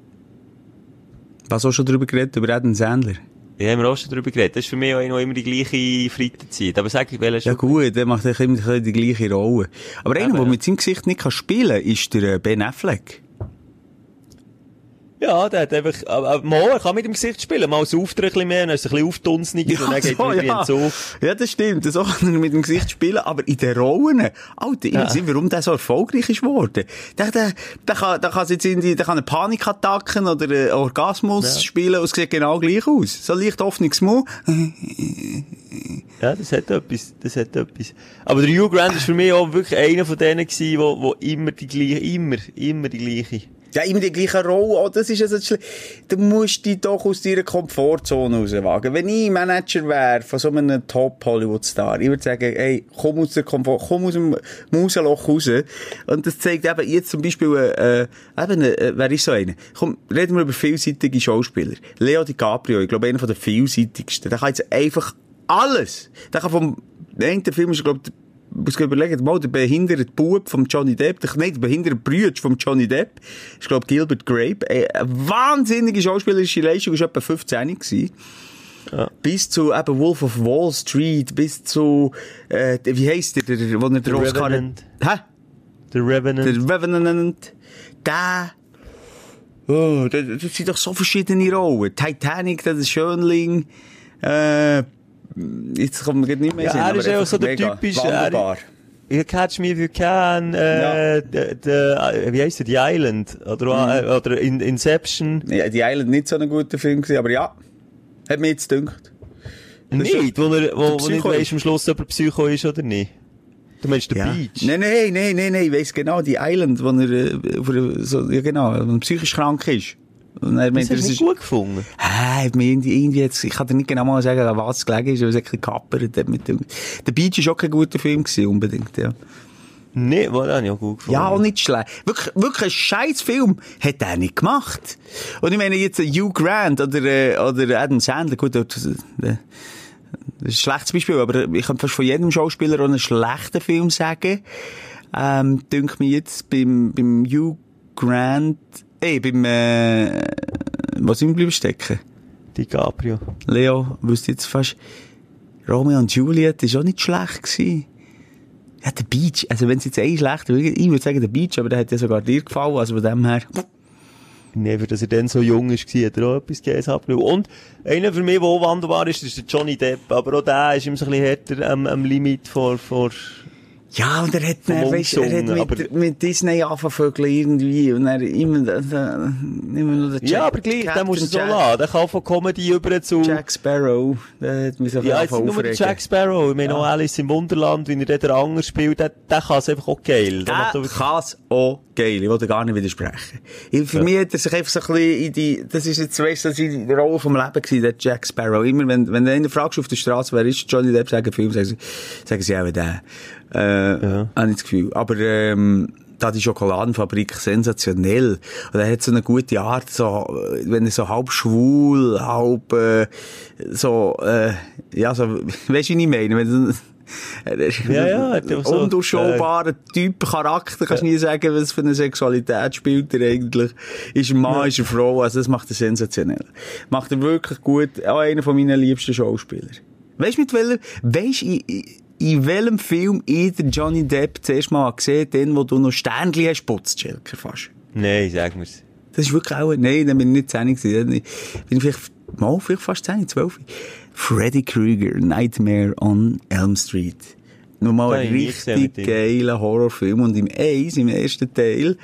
Was auch schon drüber geredet, über Adam Sandler? Ja, haben wir auch schon drüber geredet. Das ist für mich auch immer die gleiche Freitagszeit. Aber sag ich, welcher Ja gut, der macht immer die gleiche Rolle. Aber einer, der mit seinem Gesicht nicht spielen kann, ist der äh, Ben Affleck. Ja, der hat einfach, aber, mal, er kann mit dem Gesicht spielen, mal so Auftritt ein bisschen mehr, dann ist er ein bisschen auftunzniger ja, und dann geht so, er ja. so. Ja, das stimmt, so kann er mit dem Gesicht spielen, aber in den Rollen, Alter, ja. ich warum der so erfolgreich ist geworden. Der, der, der kann, der kann jetzt in die, der kann eine Panikattacken oder einen Orgasmus ja. spielen und es sieht genau gleich aus. So leicht offenes Mund. Ja, das hat etwas, das hat etwas. Aber der Hugh Grant ist für mich auch wirklich einer von denen gewesen, wo, wo immer die gleiche, immer, immer die gleiche ja, immer die gleiche Rolle. Oh, das ist also. Du musst dich doch aus deiner Komfortzone rauswagen. Wenn ich Manager wäre von so einem Top-Hollywood-Star, ich würde sagen, ey, komm aus der Komfort, komm aus dem Mausloch raus. Und das zeigt eben jetzt zum Beispiel, äh, eben, äh, wer ist so einer? Komm, reden wir über vielseitige Schauspieler. Leo DiCaprio, ich glaube, einer den vielseitigsten. Der kann jetzt einfach alles. Der kann vom, der Film ist, glaube ich, muss überlegen, mal der behinderte Bub von Johnny Depp, der, nein, der behinderte Brüder von Johnny Depp, ich glaube Gilbert Grape, äh, eine wahnsinnige schauspielerische Leistung, ist etwa 15 gewesen. Ja. Bis zu eben Wolf of Wall Street, bis zu, äh, wie heisst der, der, wo er der Oscar... Hä? The Revenant. The Revenant. Der, oh, das, das sind doch so verschiedene Rollen. Titanic, das ist Schönling, äh, jetzt kommt mir nicht mehr ja, Sinn, er ist ja auch so der typische, wunderbar. You Catch Me If You Can, äh, ja. de, de, wie heisst der, The Island, oder, mhm. Äh, oder in, Inception. Ja, The Island nicht so ein guter Film gewesen, aber ja, hat mir jetzt gedacht. Nicht, wo, er, wo, wo nicht weißt am Schluss, ob er Psycho ist oder nicht. Du meinst den ja. Beach? Nein, nein, nein, nein, nein, ich weiss genau, die Island, wo er, äh, so, ja genau, wo er psychisch krank ist. Und er meinte, das hast du nicht gut gefunden? Hä, irgendwie, irgendwie jetzt, ich kann dir nicht genau mal sagen, an was es gelegen ist, weil es ein bisschen kappert mit dem, der Beach ist auch kein guter Film gewesen, unbedingt, ja. Nee, war dann ja gut gefunden. Ja, auch nicht schlecht. Wirklich, wirklich ein scheiß Film hat er nicht gemacht. Und ich meine jetzt Hugh Grant oder, äh, oder Adam Sandler, gut, das, das, das ist ein schlechtes Beispiel, aber ich kann fast von jedem Schauspieler auch einen schlechten Film sagen. Ähm, denke mir jetzt beim, beim Hugh Grant, Ey, beim, äh, was sind wir bleiben stecken? DiCaprio. Leo, wüsste jetzt fast, Romeo und Juliet ist auch nicht schlecht gewesen. Ja, der Beach, also wenn es jetzt eh schlecht wäre, ich würde sagen der Beach, aber der hat ja sogar dir gefallen, also von dem her. Nee, für dass er dann so jung ist, hat er auch etwas gegeben. Und einer für mich, der auch wandelbar ist, ist der Johnny Depp, aber auch der ist immer so ein bisschen härter am, am Limit vor, vor, ja, und er hat, er, weißt, er hat mit, mit Disney angefangen irgendwie, und er immer, immer nur der Jack, Ja, aber gleich, den musst du so lassen. Der kann von Comedy über zu... Jack Sparrow, der hat mich so Ja, jetzt nur der Jack Sparrow, ich meine ja. auch Alice im Wunderland, wenn er den Anger spielt, der, der kann es einfach auch geil. Der, der kann es auch geil, ich wollte gar nicht widersprechen. Für ja. mich hat er sich einfach so ein bisschen in die, das ist jetzt, weißt du, das ist die Rolle vom Leben gewesen, der Jack Sparrow. Immer, wenn, wenn du einen fragst auf der Straße, wer ist Johnny Depp, sagen Film, sagen sie, sagen sie auch der. Äh, ja. habe ich das Gefühl. Aber, ähm, da die Schokoladenfabrik sensationell. Und er hat so eine gute Art, so, wenn er so halb schwul, halb, äh, so, äh, ja, so, (laughs) weißt du, wie ich meine? Wenn, ja, ja, so, undurchschaubarer äh, Typ, Charakter, kannst du nie sagen, was für eine Sexualität spielt er eigentlich. Ist ein Mann, ja. ist eine Frau, also das macht er sensationell. Macht er wirklich gut, auch einer von meinen liebsten Schauspieler. Weißt du mit welcher, weißt du, in welchem Film ich den Johnny Depp zuerst mal gesehen den wo du noch Sternchen hast, putzt, Schelker, fast? Nein, sag mir's. Das ist wirklich auch, nein, dann bin ich nicht zehn gewesen. Bin ich vielleicht mal, vielleicht fast 10, 12. Freddy Krueger, Nightmare on Elm Street. Nochmal ein richtig geiler Horrorfilm. Und im Eins, im ersten Teil,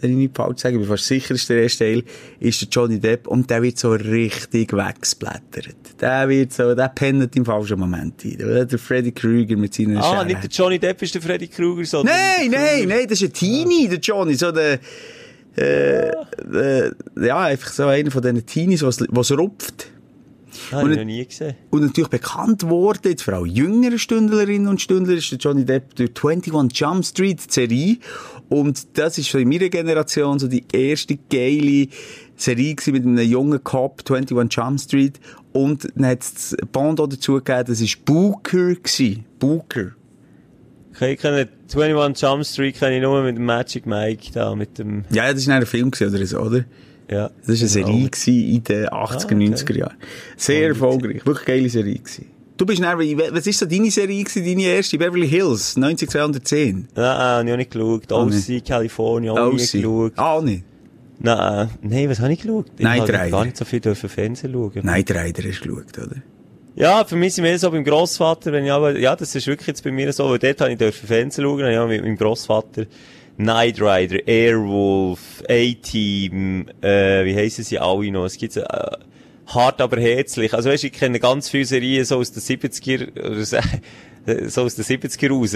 wenn ich nicht falsch sage, ich bin fast sicher, ist der erste Teil, ist der Johnny Depp und der wird so richtig weggesplattert. Der wird so, der pennt im falschen Moment ein. Der Freddy Krueger mit seinen Ah, Scheren. nicht der Johnny Depp ist der Freddy Krueger, sondern... Nein, nein, nein, das ist ein Teenie, der Johnny, so der, äh, der, ja, einfach so einer von diesen Teenies, was, was rupft. Ah, Und- ich noch nie gesehen. Und natürlich bekannt worden, jetzt vor allem jüngere Stündlerinnen und Stündler, ist der Johnny Depp durch 21 Jump Street Serie. Und das ist in meiner Generation so die erste geile Serie mit einem jungen Cop, 21 Jump Street. Und dann hat es Bond auch dazu gegeben, das ist Booker gewesen. Booker. Okay, ich kenne 21 Jump Street kenne ich nur mit dem Magic Mike da, mit dem, Ja, ja, das war ein Film gewesen, oder so, oder? ja. Das war eine Genau. Serie gewesen in den 80er, Ah, okay. 90er Jahren. Sehr erfolgreich. Wirklich geile Serie gewesen. Du bist dann, was ist so deine Serie gewesen, deine erste? Beverly Hills, 90210. Nein, habe ich auch nicht geschaut. Ah, OC, California, auch OC. geschaut. Ah, auch nicht. Nein, nein, was habe ich geschaut? Ich habe Rider. gar nicht so viel dürfen Fernsehen schauen. Knight Rider hast du geschaut, oder? Ja, für mich sind wir so beim Grossvater, wenn ich aber, ja, das ist wirklich jetzt bei mir so, weil dort habe ich dürfen Fernsehen schauen, ja, mit meinem Grossvater Knight Rider, Airwolf, A-Team, äh, wie heissen sie alle noch? Es gibt, äh, hart aber herzlich. Also weißt, ich kenne ganz viele Serien so aus den 70er, oder so, (laughs) so aus den 70er raus,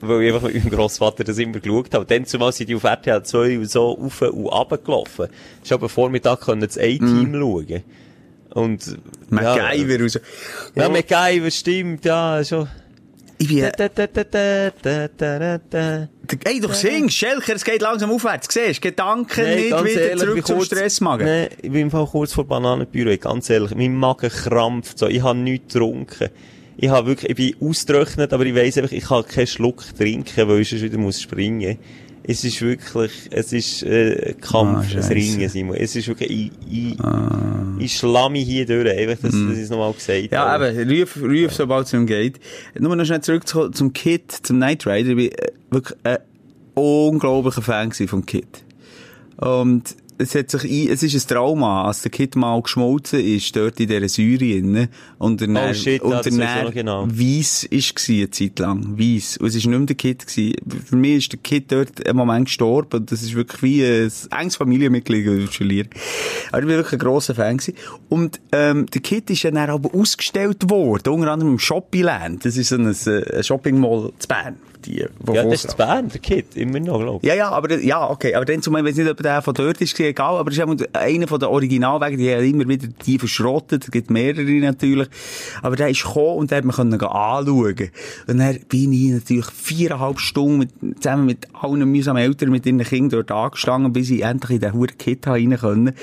weil ich einfach mit meinem Grossvater das immer geschaut habe. Dann zumal sind die auf RTL 2 so auf und runter gelaufen. Ich habe am Vormittag können das A-Team schauen. Und, MacGyver und so. ja, ja MacGyver, stimmt, ja, schon. Ich bin, Ey, du singst, Schelker, es geht langsam aufwärts, siehst, Gedanken Nee, nicht wieder ehrlich, zurück zum kurz- Stressmagen. Nee, ich bin im Fall kurz vor Bananenbüro, ganz ehrlich. Mein Magen krampft so, ich habe nichts getrunken. Ich habe wirklich, ich bin ausgetrocknet, aber ich weiss einfach, ich kann keinen Schluck trinken, weil ich sonst wieder muss springen. Es ist wirklich, es ist, äh, Kampf, Ah, ein. Ringen, Simon. Es ist wirklich, ich, ich, ich schlamm mich hier durch, einfach, dass, dass ich es nochmal gesagt Mm. Ja, habe. eben, ruf, ruf, sobald es ihm geht. Nur noch schnell zurück zu- zum Kid, zum Knight Rider. Ich bin äh, wirklich ein unglaublicher Fan vom Kid. Und es hat sich ein, es ist ein Trauma, als der Kid mal geschmolzen ist, dort in dieser Säure. Und er Oh, shit, und er dann genau. weiss ist gsi, eine Zeit lang. Weiss. Und es ist nicht mehr der Kid gsi. Für mich ist der Kid dort einen Moment gestorben. Und das ist wirklich wie ein enges Familienmitglied, das ich verliere. Aber ich bin wirklich ein grosser Fan gsi. Und, ähm, der Kid ist ja dann aber ausgestellt worden. Unter anderem im Shoppingland. Das ist so ein, äh, ein Shopping Mall zu Bern. Die, wo ja, das ist zu Bern, der Kid, immer noch, glaub ich. ja, ja, aber, ja, okay. Aber dann zumal, ich weiß nicht, ob der von dort ist, egal. Aber es ist einer von den Originalwegen, die haben immer wieder die verschrottet. Es gibt mehrere natürlich. Aber der ist gekommen und der hat man können anschauen. Und dann bin ich natürlich viereinhalb Stunden mit, zusammen mit allen mühsamen Eltern, mit ihren Kindern dort angestanden, bis ich endlich in den huren Kit rein können.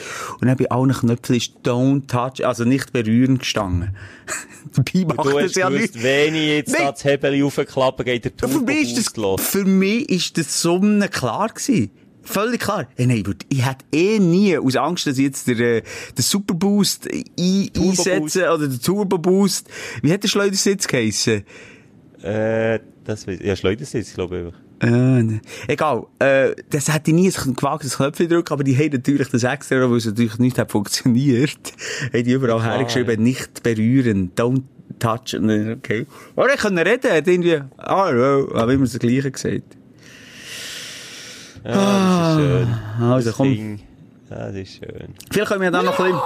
Und dann bei allen Knöpfen ist Don't Touch, also nicht berühren gestanden. (laughs) Dabei macht Du das ja gewusst, nicht. wenn ich jetzt da das Hebel aufklappe, geht der Ja, für Turbo mich ist das, los. für mich ist das Sonne klar gewesen. Völlig klar. Hey, nein, ich hätte eh nie, aus Angst, dass ich jetzt der, äh, der Superboost ein, Turbo einsetze, oder der Turbo Boost. Wie hat der Schleudersitz geheissen? Äh, das weiß ja, Schleudersitz, glaube ich. Äh, ne. egal. Äh, das hätte ich nie ein gewagtes Knöpfchen drücken, aber die haben natürlich das extra, weil es natürlich nicht hat funktioniert, (laughs) haben die überall Klar, hergeschrieben, nicht berühren, don't touch. Und dann, Okay. Aber ich kann reden, hat irgendwie, ah, ja, habe immer das Gleiche gesagt. Ja, das ist schön. Also, das komm. Ding, ja, das ist schön. Vielleicht können wir dann noch ein bisschen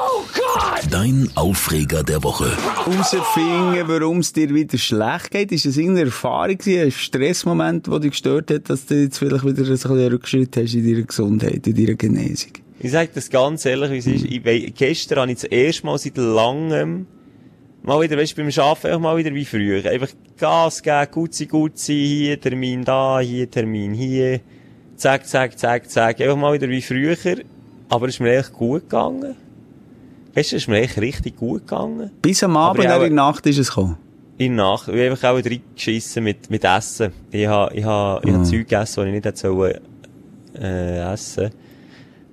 Dein Aufreger der Woche. herausfinden, warum es dir wieder schlecht geht. Ist das irgendeine Erfahrung ein Stressmoment, der dich gestört hat, dass du jetzt vielleicht wieder ein bisschen Rückschritt hast in deiner Gesundheit, in deiner Genesung? Ich sag das ganz ehrlich, wie es ist. Ich, wei- gestern habe ich das erste Mal seit langem mal wieder, weißt du, beim Arbeiten einfach mal wieder wie früher. Einfach Gas geben, gutzi, gutzi, hier Termin da, hier Termin hier. Zack, zack, zack, zack. Einfach mal wieder wie früher. Aber es ist mir echt gut gegangen. Gestern ist mir echt richtig gut gegangen. Bis am Abend, ja, in der Nacht ist es gekommen. In der Nacht. Ich habe auch reingeschissen mit, mit Essen. Ich habe, ich habe, ich habe Zeug gegessen, die ich nicht hätte äh, essen.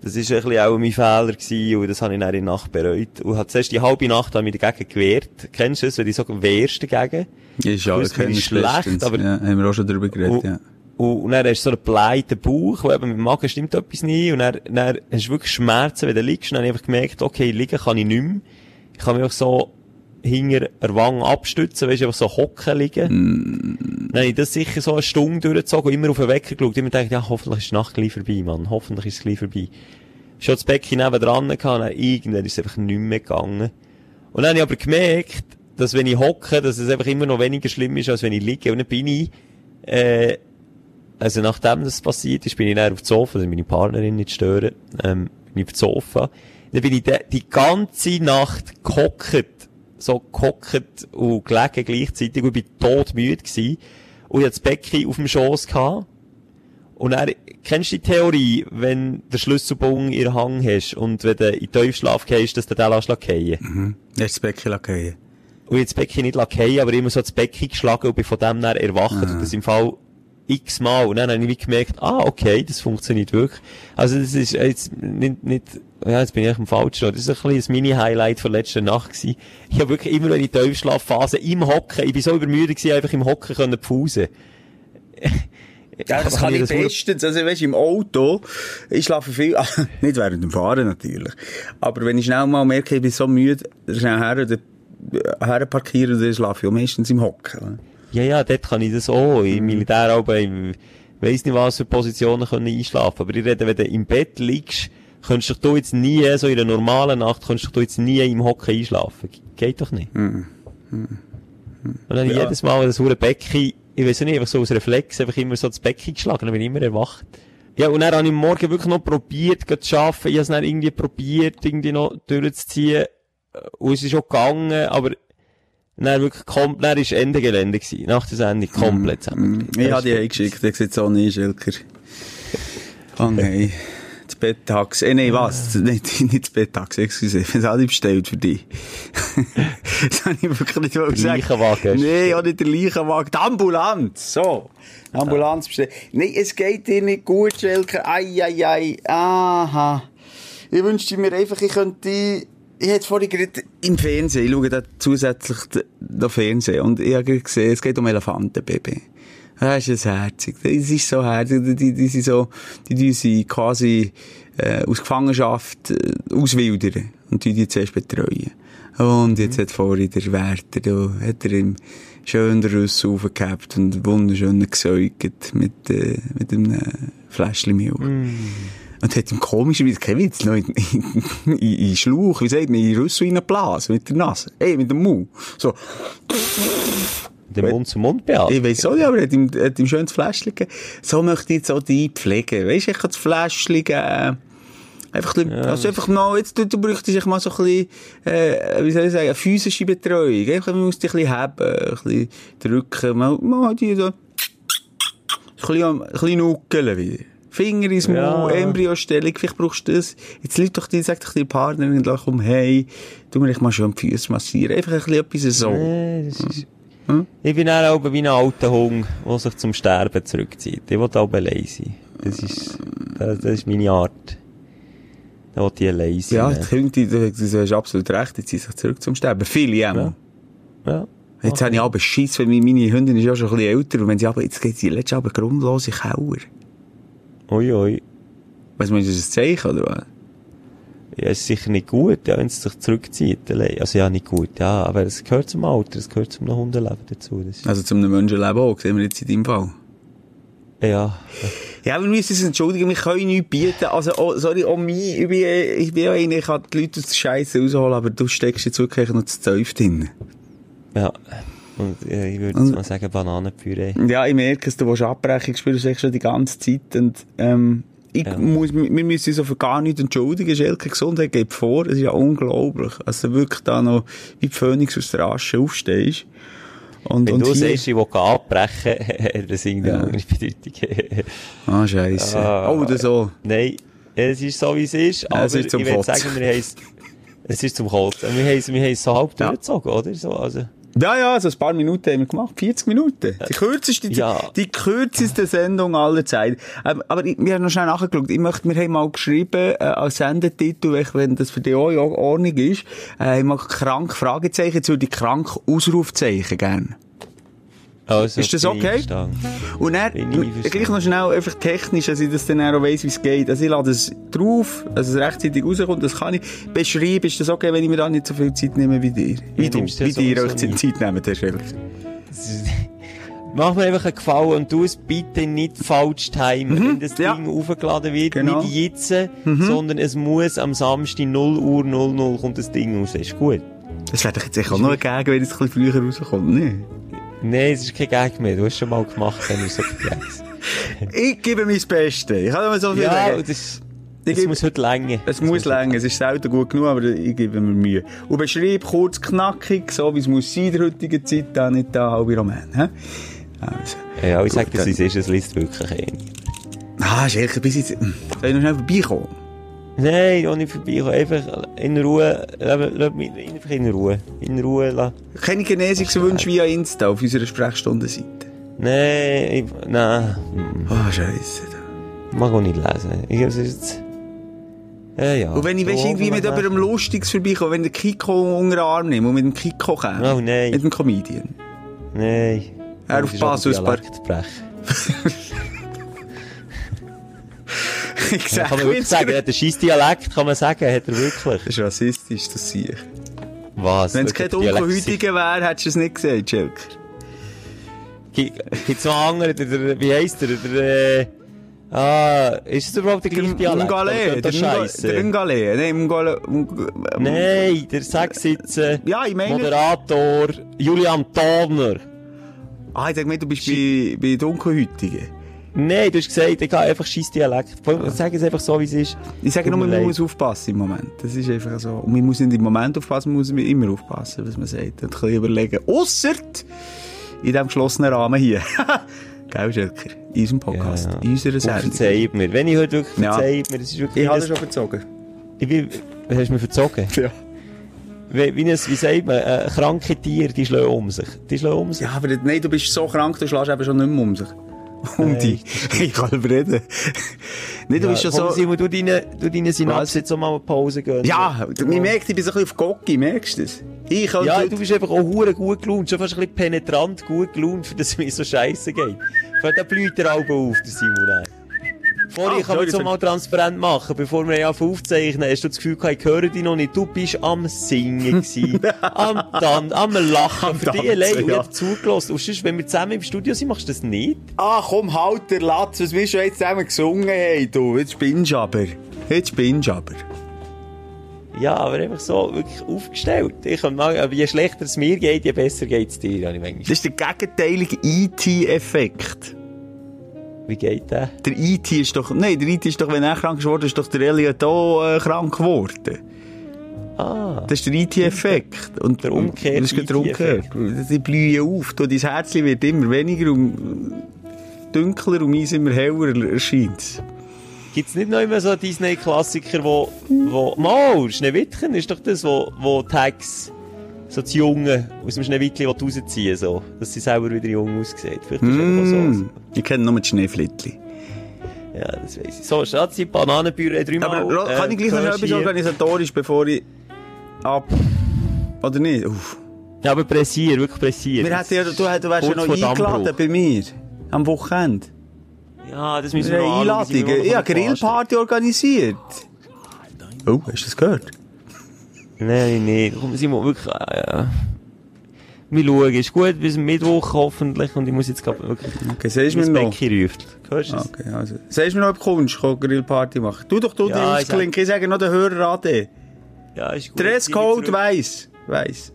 Das ist ein bisschen auch mein Fehler gewesen, und das habe ich dann in der Nacht bereut. Und habe zuerst die halbe Nacht habe ich mich dagegen gewehrt. Kennst du das, wenn du so wehrst dagegen? Ist ja, Gewusst, mir ist schlecht, aber- ja, haben wir auch schon darüber geredet, Und, ja. Und, und dann hast du so einen bleiten Bauch, wo eben mit dem Magen stimmt etwas nicht, und dann, dann hast du wirklich Schmerzen, wenn du liegst, und dann habe ich einfach gemerkt, okay, liegen kann ich nicht mehr. Ich kann mich auch so hinter der Wange abstützen, weißt du, einfach so hocken liegen. Mm. Dann habe ich das sicher so eine Stunde durchgezogen, immer auf den Wecker geschaut, immer gedacht, ja, hoffentlich ist die Nacht gleich vorbei, Mann. Hoffentlich ist es gleich vorbei. Schon das Becken neben dran gehabt, dann irgendwann ist es einfach nicht mehr gegangen. Und dann habe ich aber gemerkt, dass wenn ich hocke, dass es einfach immer noch weniger schlimm ist, als wenn ich liege. Und dann bin ich, äh, also nachdem das passiert ist, bin ich dann auf dem Sofa, also meine Partnerin nicht stören, ähm, bin ich auf dem Sofa. Dann bin ich die ganze Nacht gehockt so gehockt und gelegen gleichzeitig und ich war todmüde gewesen. Und ich hatte das Becken auf dem Schoss gehabt. Und dann, kennst du die Theorie, wenn der Schlüsselbogen in Hang hast und wenn du in den Tiefschlaf gehst, dass du den lässt fallen? Mhm. Du hast das Becken fallen. Und ich das Becken nicht fallen, aber immer so das Becken geschlagen und bin von dem dann erwacht. Mhm. Und das im Fall x-mal. Und dann habe ich gemerkt, ah, okay, das funktioniert wirklich. Also das ist jetzt nicht, nicht ja, jetzt bin ich im Falschen. Das ist ein bisschen das Mini-Highlight von letzter Nacht gewesen. Ich habe wirklich immer in die Tiefschlafphase im Hocken, ich bin so übermüdet gewesen, einfach im Hocken können pfusen. (laughs) Ja, das kann ich bestens. Also, weißt, im Auto, ich schlafe viel, (laughs) nicht während dem Fahren natürlich. Aber wenn ich schnell mal merke, ich bin so müde, schnell her, her parkieren, dann schlafe ich auch meistens im Hocken. Ja, ja, dort kann ich das auch. Im mhm. Militär auch, ich weiss nicht, was für Positionen können einschlafen. Aber ich rede, wenn du im Bett liegst, könntest du jetzt nie, so in einer normalen Nacht, könntest du jetzt nie im Hocken einschlafen. Geht doch nicht. Mm. Mm. Und dann ja. jedes Mal das hure Becken, ich weiß nicht, einfach so aus Reflex, einfach immer so das Becken geschlagen, dann bin ich immer erwacht. Ja, und dann habe ich morgen wirklich noch probiert, zu arbeiten. Ich habe es dann irgendwie probiert, irgendwie noch durchzuziehen. Und es ist auch gegangen, aber dann wirklich komplett, ist Ende Gelände gewesen. Nach der Sendung komplett zusammen. Mm. Ich habe die eingeschickt, der sieht so nicht, Schilker. Oh nein das Bettax. Eh, nein, was? Nicht, nicht das Bettax, excuse. Ich habe es bestellt für dich. (laughs) das habe ich wirklich nicht gesagt. Der Leichenwagen. Nein, auch nicht der Leichenwagen. Die Ambulanz. So. Ambulanz bestellt. Nein, es geht dir nicht gut, Schelke. Ai, ai, ai. Aha. Ich wünschte mir einfach, ich könnte ich hätte vorhin gerade im Fernsehen, ich schaue da zusätzlich noch Fernsehen und ich habe gesehen, es geht um Elefantenbaby. Das ist herzig. Das ist so herzig. Die, die, sind so, die, die sind quasi, äh, aus Gefangenschaft, äh, auswildern. Und die, die zuerst betreuen. Und jetzt mhm. hat vorhin der Wärter, da hat er ihm schön den Rüssel aufgehabt und wunderschön gesäugt mit, äh, mit einem Fläschchen Milch. Mm. Und hat ihm komischerweise, kein Witz, noch in, in, in, Schlauch, wie sagt man, in Rüssel reingeblasen, mit der Nase. Ey, mit dem Mund. So den Mund-zu-Mund-Beatmung. Ich weiss auch nicht, aber er hat ihm, hat ihm schön das Fläschchen gegeben. So möchte ich jetzt auch die pflegen. Weißt du, ich kann das Fläschchen geben. Einfach, ja. also einfach mal, jetzt, du, du bräuchtest mal so ein bisschen, äh, wie soll ich sagen, eine physische Betreuung. Einfach, man muss dich ein bisschen haben, ein bisschen drücken, mal, mal die so, ein bisschen, ein bisschen nuckeln wieder. Finger ins Mund, ja. Embryostellung, vielleicht brauchst du das. Jetzt liegt doch die, sag doch die Partnerin, komm, hey, du mir mal schon die Füße massieren. Einfach ein bisschen etwas so. Nee, das ist, hm? Ich bin auch wie ein alter Hund, der sich zum Sterben zurückzieht. Ich will auch allein sein. Das ist, das, das ist meine Art. Da will ich allein sein. Ja, die Hunde, du hast absolut recht, die ziehen sich zurück zum Sterben. Viele ja. ja. ja. Jetzt okay. habe ich aber Schiss, weil meine Hündin ist ja schon ein bisschen älter und wenn sie aber, jetzt geht sie letztes aber grundlos in Kauer. Ui, ui. Was meinst du, das ist ein Zeichen, oder was? ja, ist sicher nicht gut, ja, wenn es sich zurückzieht. Also ja, nicht gut, ja, aber es gehört zum Alter, es gehört zum Hundeleben dazu. also zum Menschenleben auch, sehen wir jetzt in deinem Fall. Ja. Ja, wir müssen uns entschuldigen, wir können nichts bieten. Also, oh, sorry, auch mich, ich bin, ich bin ja einer, ich kann die Leute aus der Scheiße rausholen, aber du steckst jetzt wirklich noch zu tief drin. Ja. Und ja, ich würde jetzt mal sagen, Bananenpüree. Ja, ich merke es, du willst abbrechen, ich spüre es schon die ganze Zeit und, ähm, ich ja. muss, wir müssen uns für gar nicht entschuldigen. Schelke Gesundheit geht vor. Es ist ja unglaublich. Also wirklich da noch wie die Phönix aus der Asche aufstehst. Und, Wenn und du hier... sagst, ich will abbrechen, hat das irgendwie ja. andere Bedeutung. ah, scheisse. Ah, oder so. Nein, es ist so, wie es ist. Aber ist ich würde sagen, wir haben es ist zum Kotzen. Wir haben es, wir haben es so halb ja. durchgezogen, oder? So, also. Ja, ja, so ein paar Minuten haben wir gemacht. 40 Minuten. Die kürzeste, ja. die, kürzeste Sendung aller Zeiten. Ähm, aber ich, wir haben noch schnell nachgeschaut. Ich möchte, wir haben mal geschrieben, äh, als Sendetitel, wenn das für dich auch in Ordnung ist, äh, ich mag krank Fragezeichen, jetzt würde ich krank Ausrufzeichen gerne. Also, Ist das okay? Und dann, gleich noch schnell, einfach technisch, dass ich das dann auch weiss, wie es geht. Also ich lade es drauf, dass es rechtzeitig rauskommt, das kann ich. Beschreiben, ist das okay, wenn ich mir da nicht so viel Zeit nehme wie dir? Wie Ja, du, du ja wie dir euch. Zeit nehmen, Herr Schelker. (laughs) Mach mir einfach einen Gefallen und tu es bitte nicht falsch timen. Wenn das ja. Ding aufgeladen wird, Genau. nicht jetzt, sondern es muss am Samstag 0 Uhr 00 kommt das Ding raus. Ist gut. Das wäre doch jetzt echt auch noch gegen, wenn es ein bisschen früher rauskommt, ne? Nein, es ist kein Gag mehr. Du hast schon mal gemacht, wenn du so vergisst. Ich gebe mein Bestes. Ich kann nur so viel ja, sagen. das, Ich es geb- muss heute länger. Es muss länger, es ist selten gut genug, aber ich gebe mir Mühe. Und beschreib kurz knackig, so wie es muss sein in der heutigen Zeit, da nicht da halbe Roman. Also. Ja, ich sage, dann- ist, es ist, es liest wirklich nicht. Ah, Schelker, bis jetzt... Soll ich noch schnell vorbeikommen? Nein, auch nicht vorbei. Einfach in Ruhe, lass mich einfach in Ruhe. In Ruhe lassen. Keine Genesungswünsche via Insta auf unserer Sprechstundenseite. Nein, ich, nein, Ah, Scheiße. mag auch nicht lesen. Ich, es ist jetzt, ja, ja. Und wenn ich So irgendwie mit jemandem Lustiges vorbeikomme, wenn der Kiko unter den Arm nimmt und mit dem Kiko kommt. Oh, nein. Mit dem Comedian. Nein. Er auf Basis, ein paar- (laughs) Dialektbrecher. ich Kann sag man wirklich sagen, er hat einen scheiß Dialekt, kann man sagen, hat er wirklich. Das ist rassistisch, das sehe ich. Was? Wenn es kein Dunkelhäutiger wäre, hättest du es nicht gesehen, Schelker. Gi- Gibt's noch andere, der, der, wie heisst der, der, äh, ah, ist es überhaupt der gleiche Dialekt? Oder der das Scheisse? der Ungale, nein, Ung- ähm, Nein, der Sechsitze, Ja, ich meine- Moderator, Julian Tobner. Ah, ich denke mir, du bist bei, bei Dunkelhäutigen. Nein, du hast gesagt, ich habe einfach scheiß Dialekt. Sag es einfach so, wie es ist. Ich sage nur, man leid. muss aufpassen im Moment. Das ist einfach so. Und man muss nicht im Moment aufpassen, man muss immer aufpassen, was man sagt. Und ein bisschen überlegen. Ausser in diesem geschlossenen Rahmen hier. (laughs) Gell, Schelker? In unserem Podcast. Ja, ja. In unserer Sendung. Verzeih mir. Wenn ich heute wirklich Ja. verzeih mir, das ist wirklich... Ich habe das schon verzogen. Ich bin, hast du mir verzogen? Ja. Wie, wie sagt man, äh, kranke Tiere, die schlagen um sich. Die schlagen um sich. Ja, aber nein, du bist so krank, du schlägst eben schon nicht mehr um sich. (laughs) Um dich. (laughs) Ich kann überreden. Nein, du bist schon so... Simon, du deine, du deine Was? Synapsen jetzt auch mal Pause gönnen. Ja, du- man merkt, ich bin so ein bisschen auf Gocki, merkst du das? Ich Ja, du- bist einfach auch hure gut gelaunt, schon fast ein bisschen penetrant gut gelaunt, für das es mir so scheiße geht. Blüht der Auge auf, der Simon. Vorher Ah, kann man es mal transparent machen, bevor wir ja aufzeichnen. Hast du das Gefühl gehabt, ich höre dich noch nicht. Du bist am Singen gewesen, (laughs) am Tan am Lachen, Am für dich Tanzen, allein. Und ich ja. habe zugelassen. Und sonst, wenn wir zusammen im Studio sind, machst du das nicht? Ah, komm, halt der Latz, was wir schon jetzt zusammen gesungen haben, du. Jetzt spinnst du aber. Jetzt spinnst du aber. Ja, aber einfach so wirklich aufgestellt. Ich kann mal, aber je schlechter es mir geht, je besser geht es dir, habe ich manchmal. Das ist der gegenteilige E.T.-Effekt. Wie geht der? Der E.T. ist doch, nein, der E.T. ist doch, wenn er krank geworden ist, doch der Elliot auch äh, krank geworden. Ah. Das ist der IT-Effekt. Und Der umgekehrte Das ist gerade der umgekehrt. Die blühen auf. Du, dein Herzchen wird immer weniger und dunkler und meins immer heller erscheint. Gibt's nicht noch immer so Disney-Klassiker, wo, wo, Mal, Schneewittchen ist doch das, wo, wo Tags, so die Jungen aus dem Schneewittchen rausziehen, so, dass sie selber wieder jung aussehen. Vielleicht ist es einfach so. Mm. Ich kenne nur die Schneeflittli. Ja, das weiss ich. So, Schatzi, Bananenbüre dreimal. Aber Ro- kann ich gleich noch etwas organisatorisch, bevor ich ab... Oder nicht? Uff. Ja, aber pressier, wirklich pressier. Wir hätten ja, du, du wärst ja noch eingeladen bei mir. Am Wochenende. Ja, das müssen Wir noch habe noch Grillparty organisiert. Oh, hast du das gehört? Nein, nein, komm, Simon, wirklich, äh. Wir schauen, ist gut, bis Mittwoch hoffentlich, und ich muss jetzt gerade wirklich, Okay, du mir das noch? Becky ruft. Hörst du? Okay, also. Sagst mir noch, ob du kommst, komm Grillparty machen? Du doch, du Ja, sag- ausklinken. Ich sage noch den Hörer an. Ja, ist gut. Dresscode weiss. Weiss.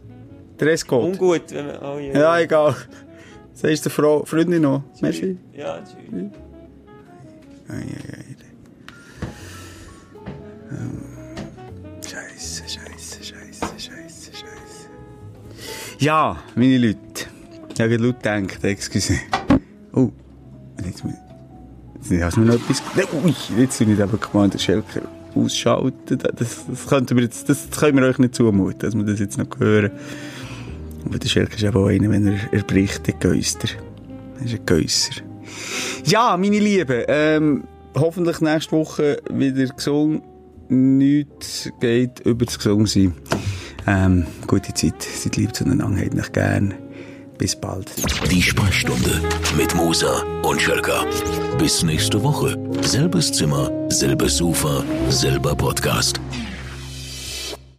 Dresscode. Ungut, wenn man, oh je. Ja, egal. Sagst der Frau, Freundin noch? Merci. Ja, tschüss. Ei, ei, ei. Ja, meine Leute. Ich habe laut gedacht, excuse. Oh, jetzt, jetzt hast du mir noch etwas... Ui, jetzt bin ich mal den Schelker ausschalten. Das, das, könnten wir jetzt, das können wir euch nicht zumuten, dass wir das jetzt noch hören. Aber der Schelker ist eben auch einer, wenn er, er bricht, der Geister. Er ist ein Geusser. Ja, meine Lieben, ähm, hoffentlich nächste Woche wieder gesund. Nichts geht über das gesund sein. Ähm, gute Zeit, seid lieb zueinander, habt euch gern. Bis bald. Die Sprechstunde mit Musa und Schelka. Bis nächste Woche. Selbes Zimmer, selbes Sofa, selber Podcast.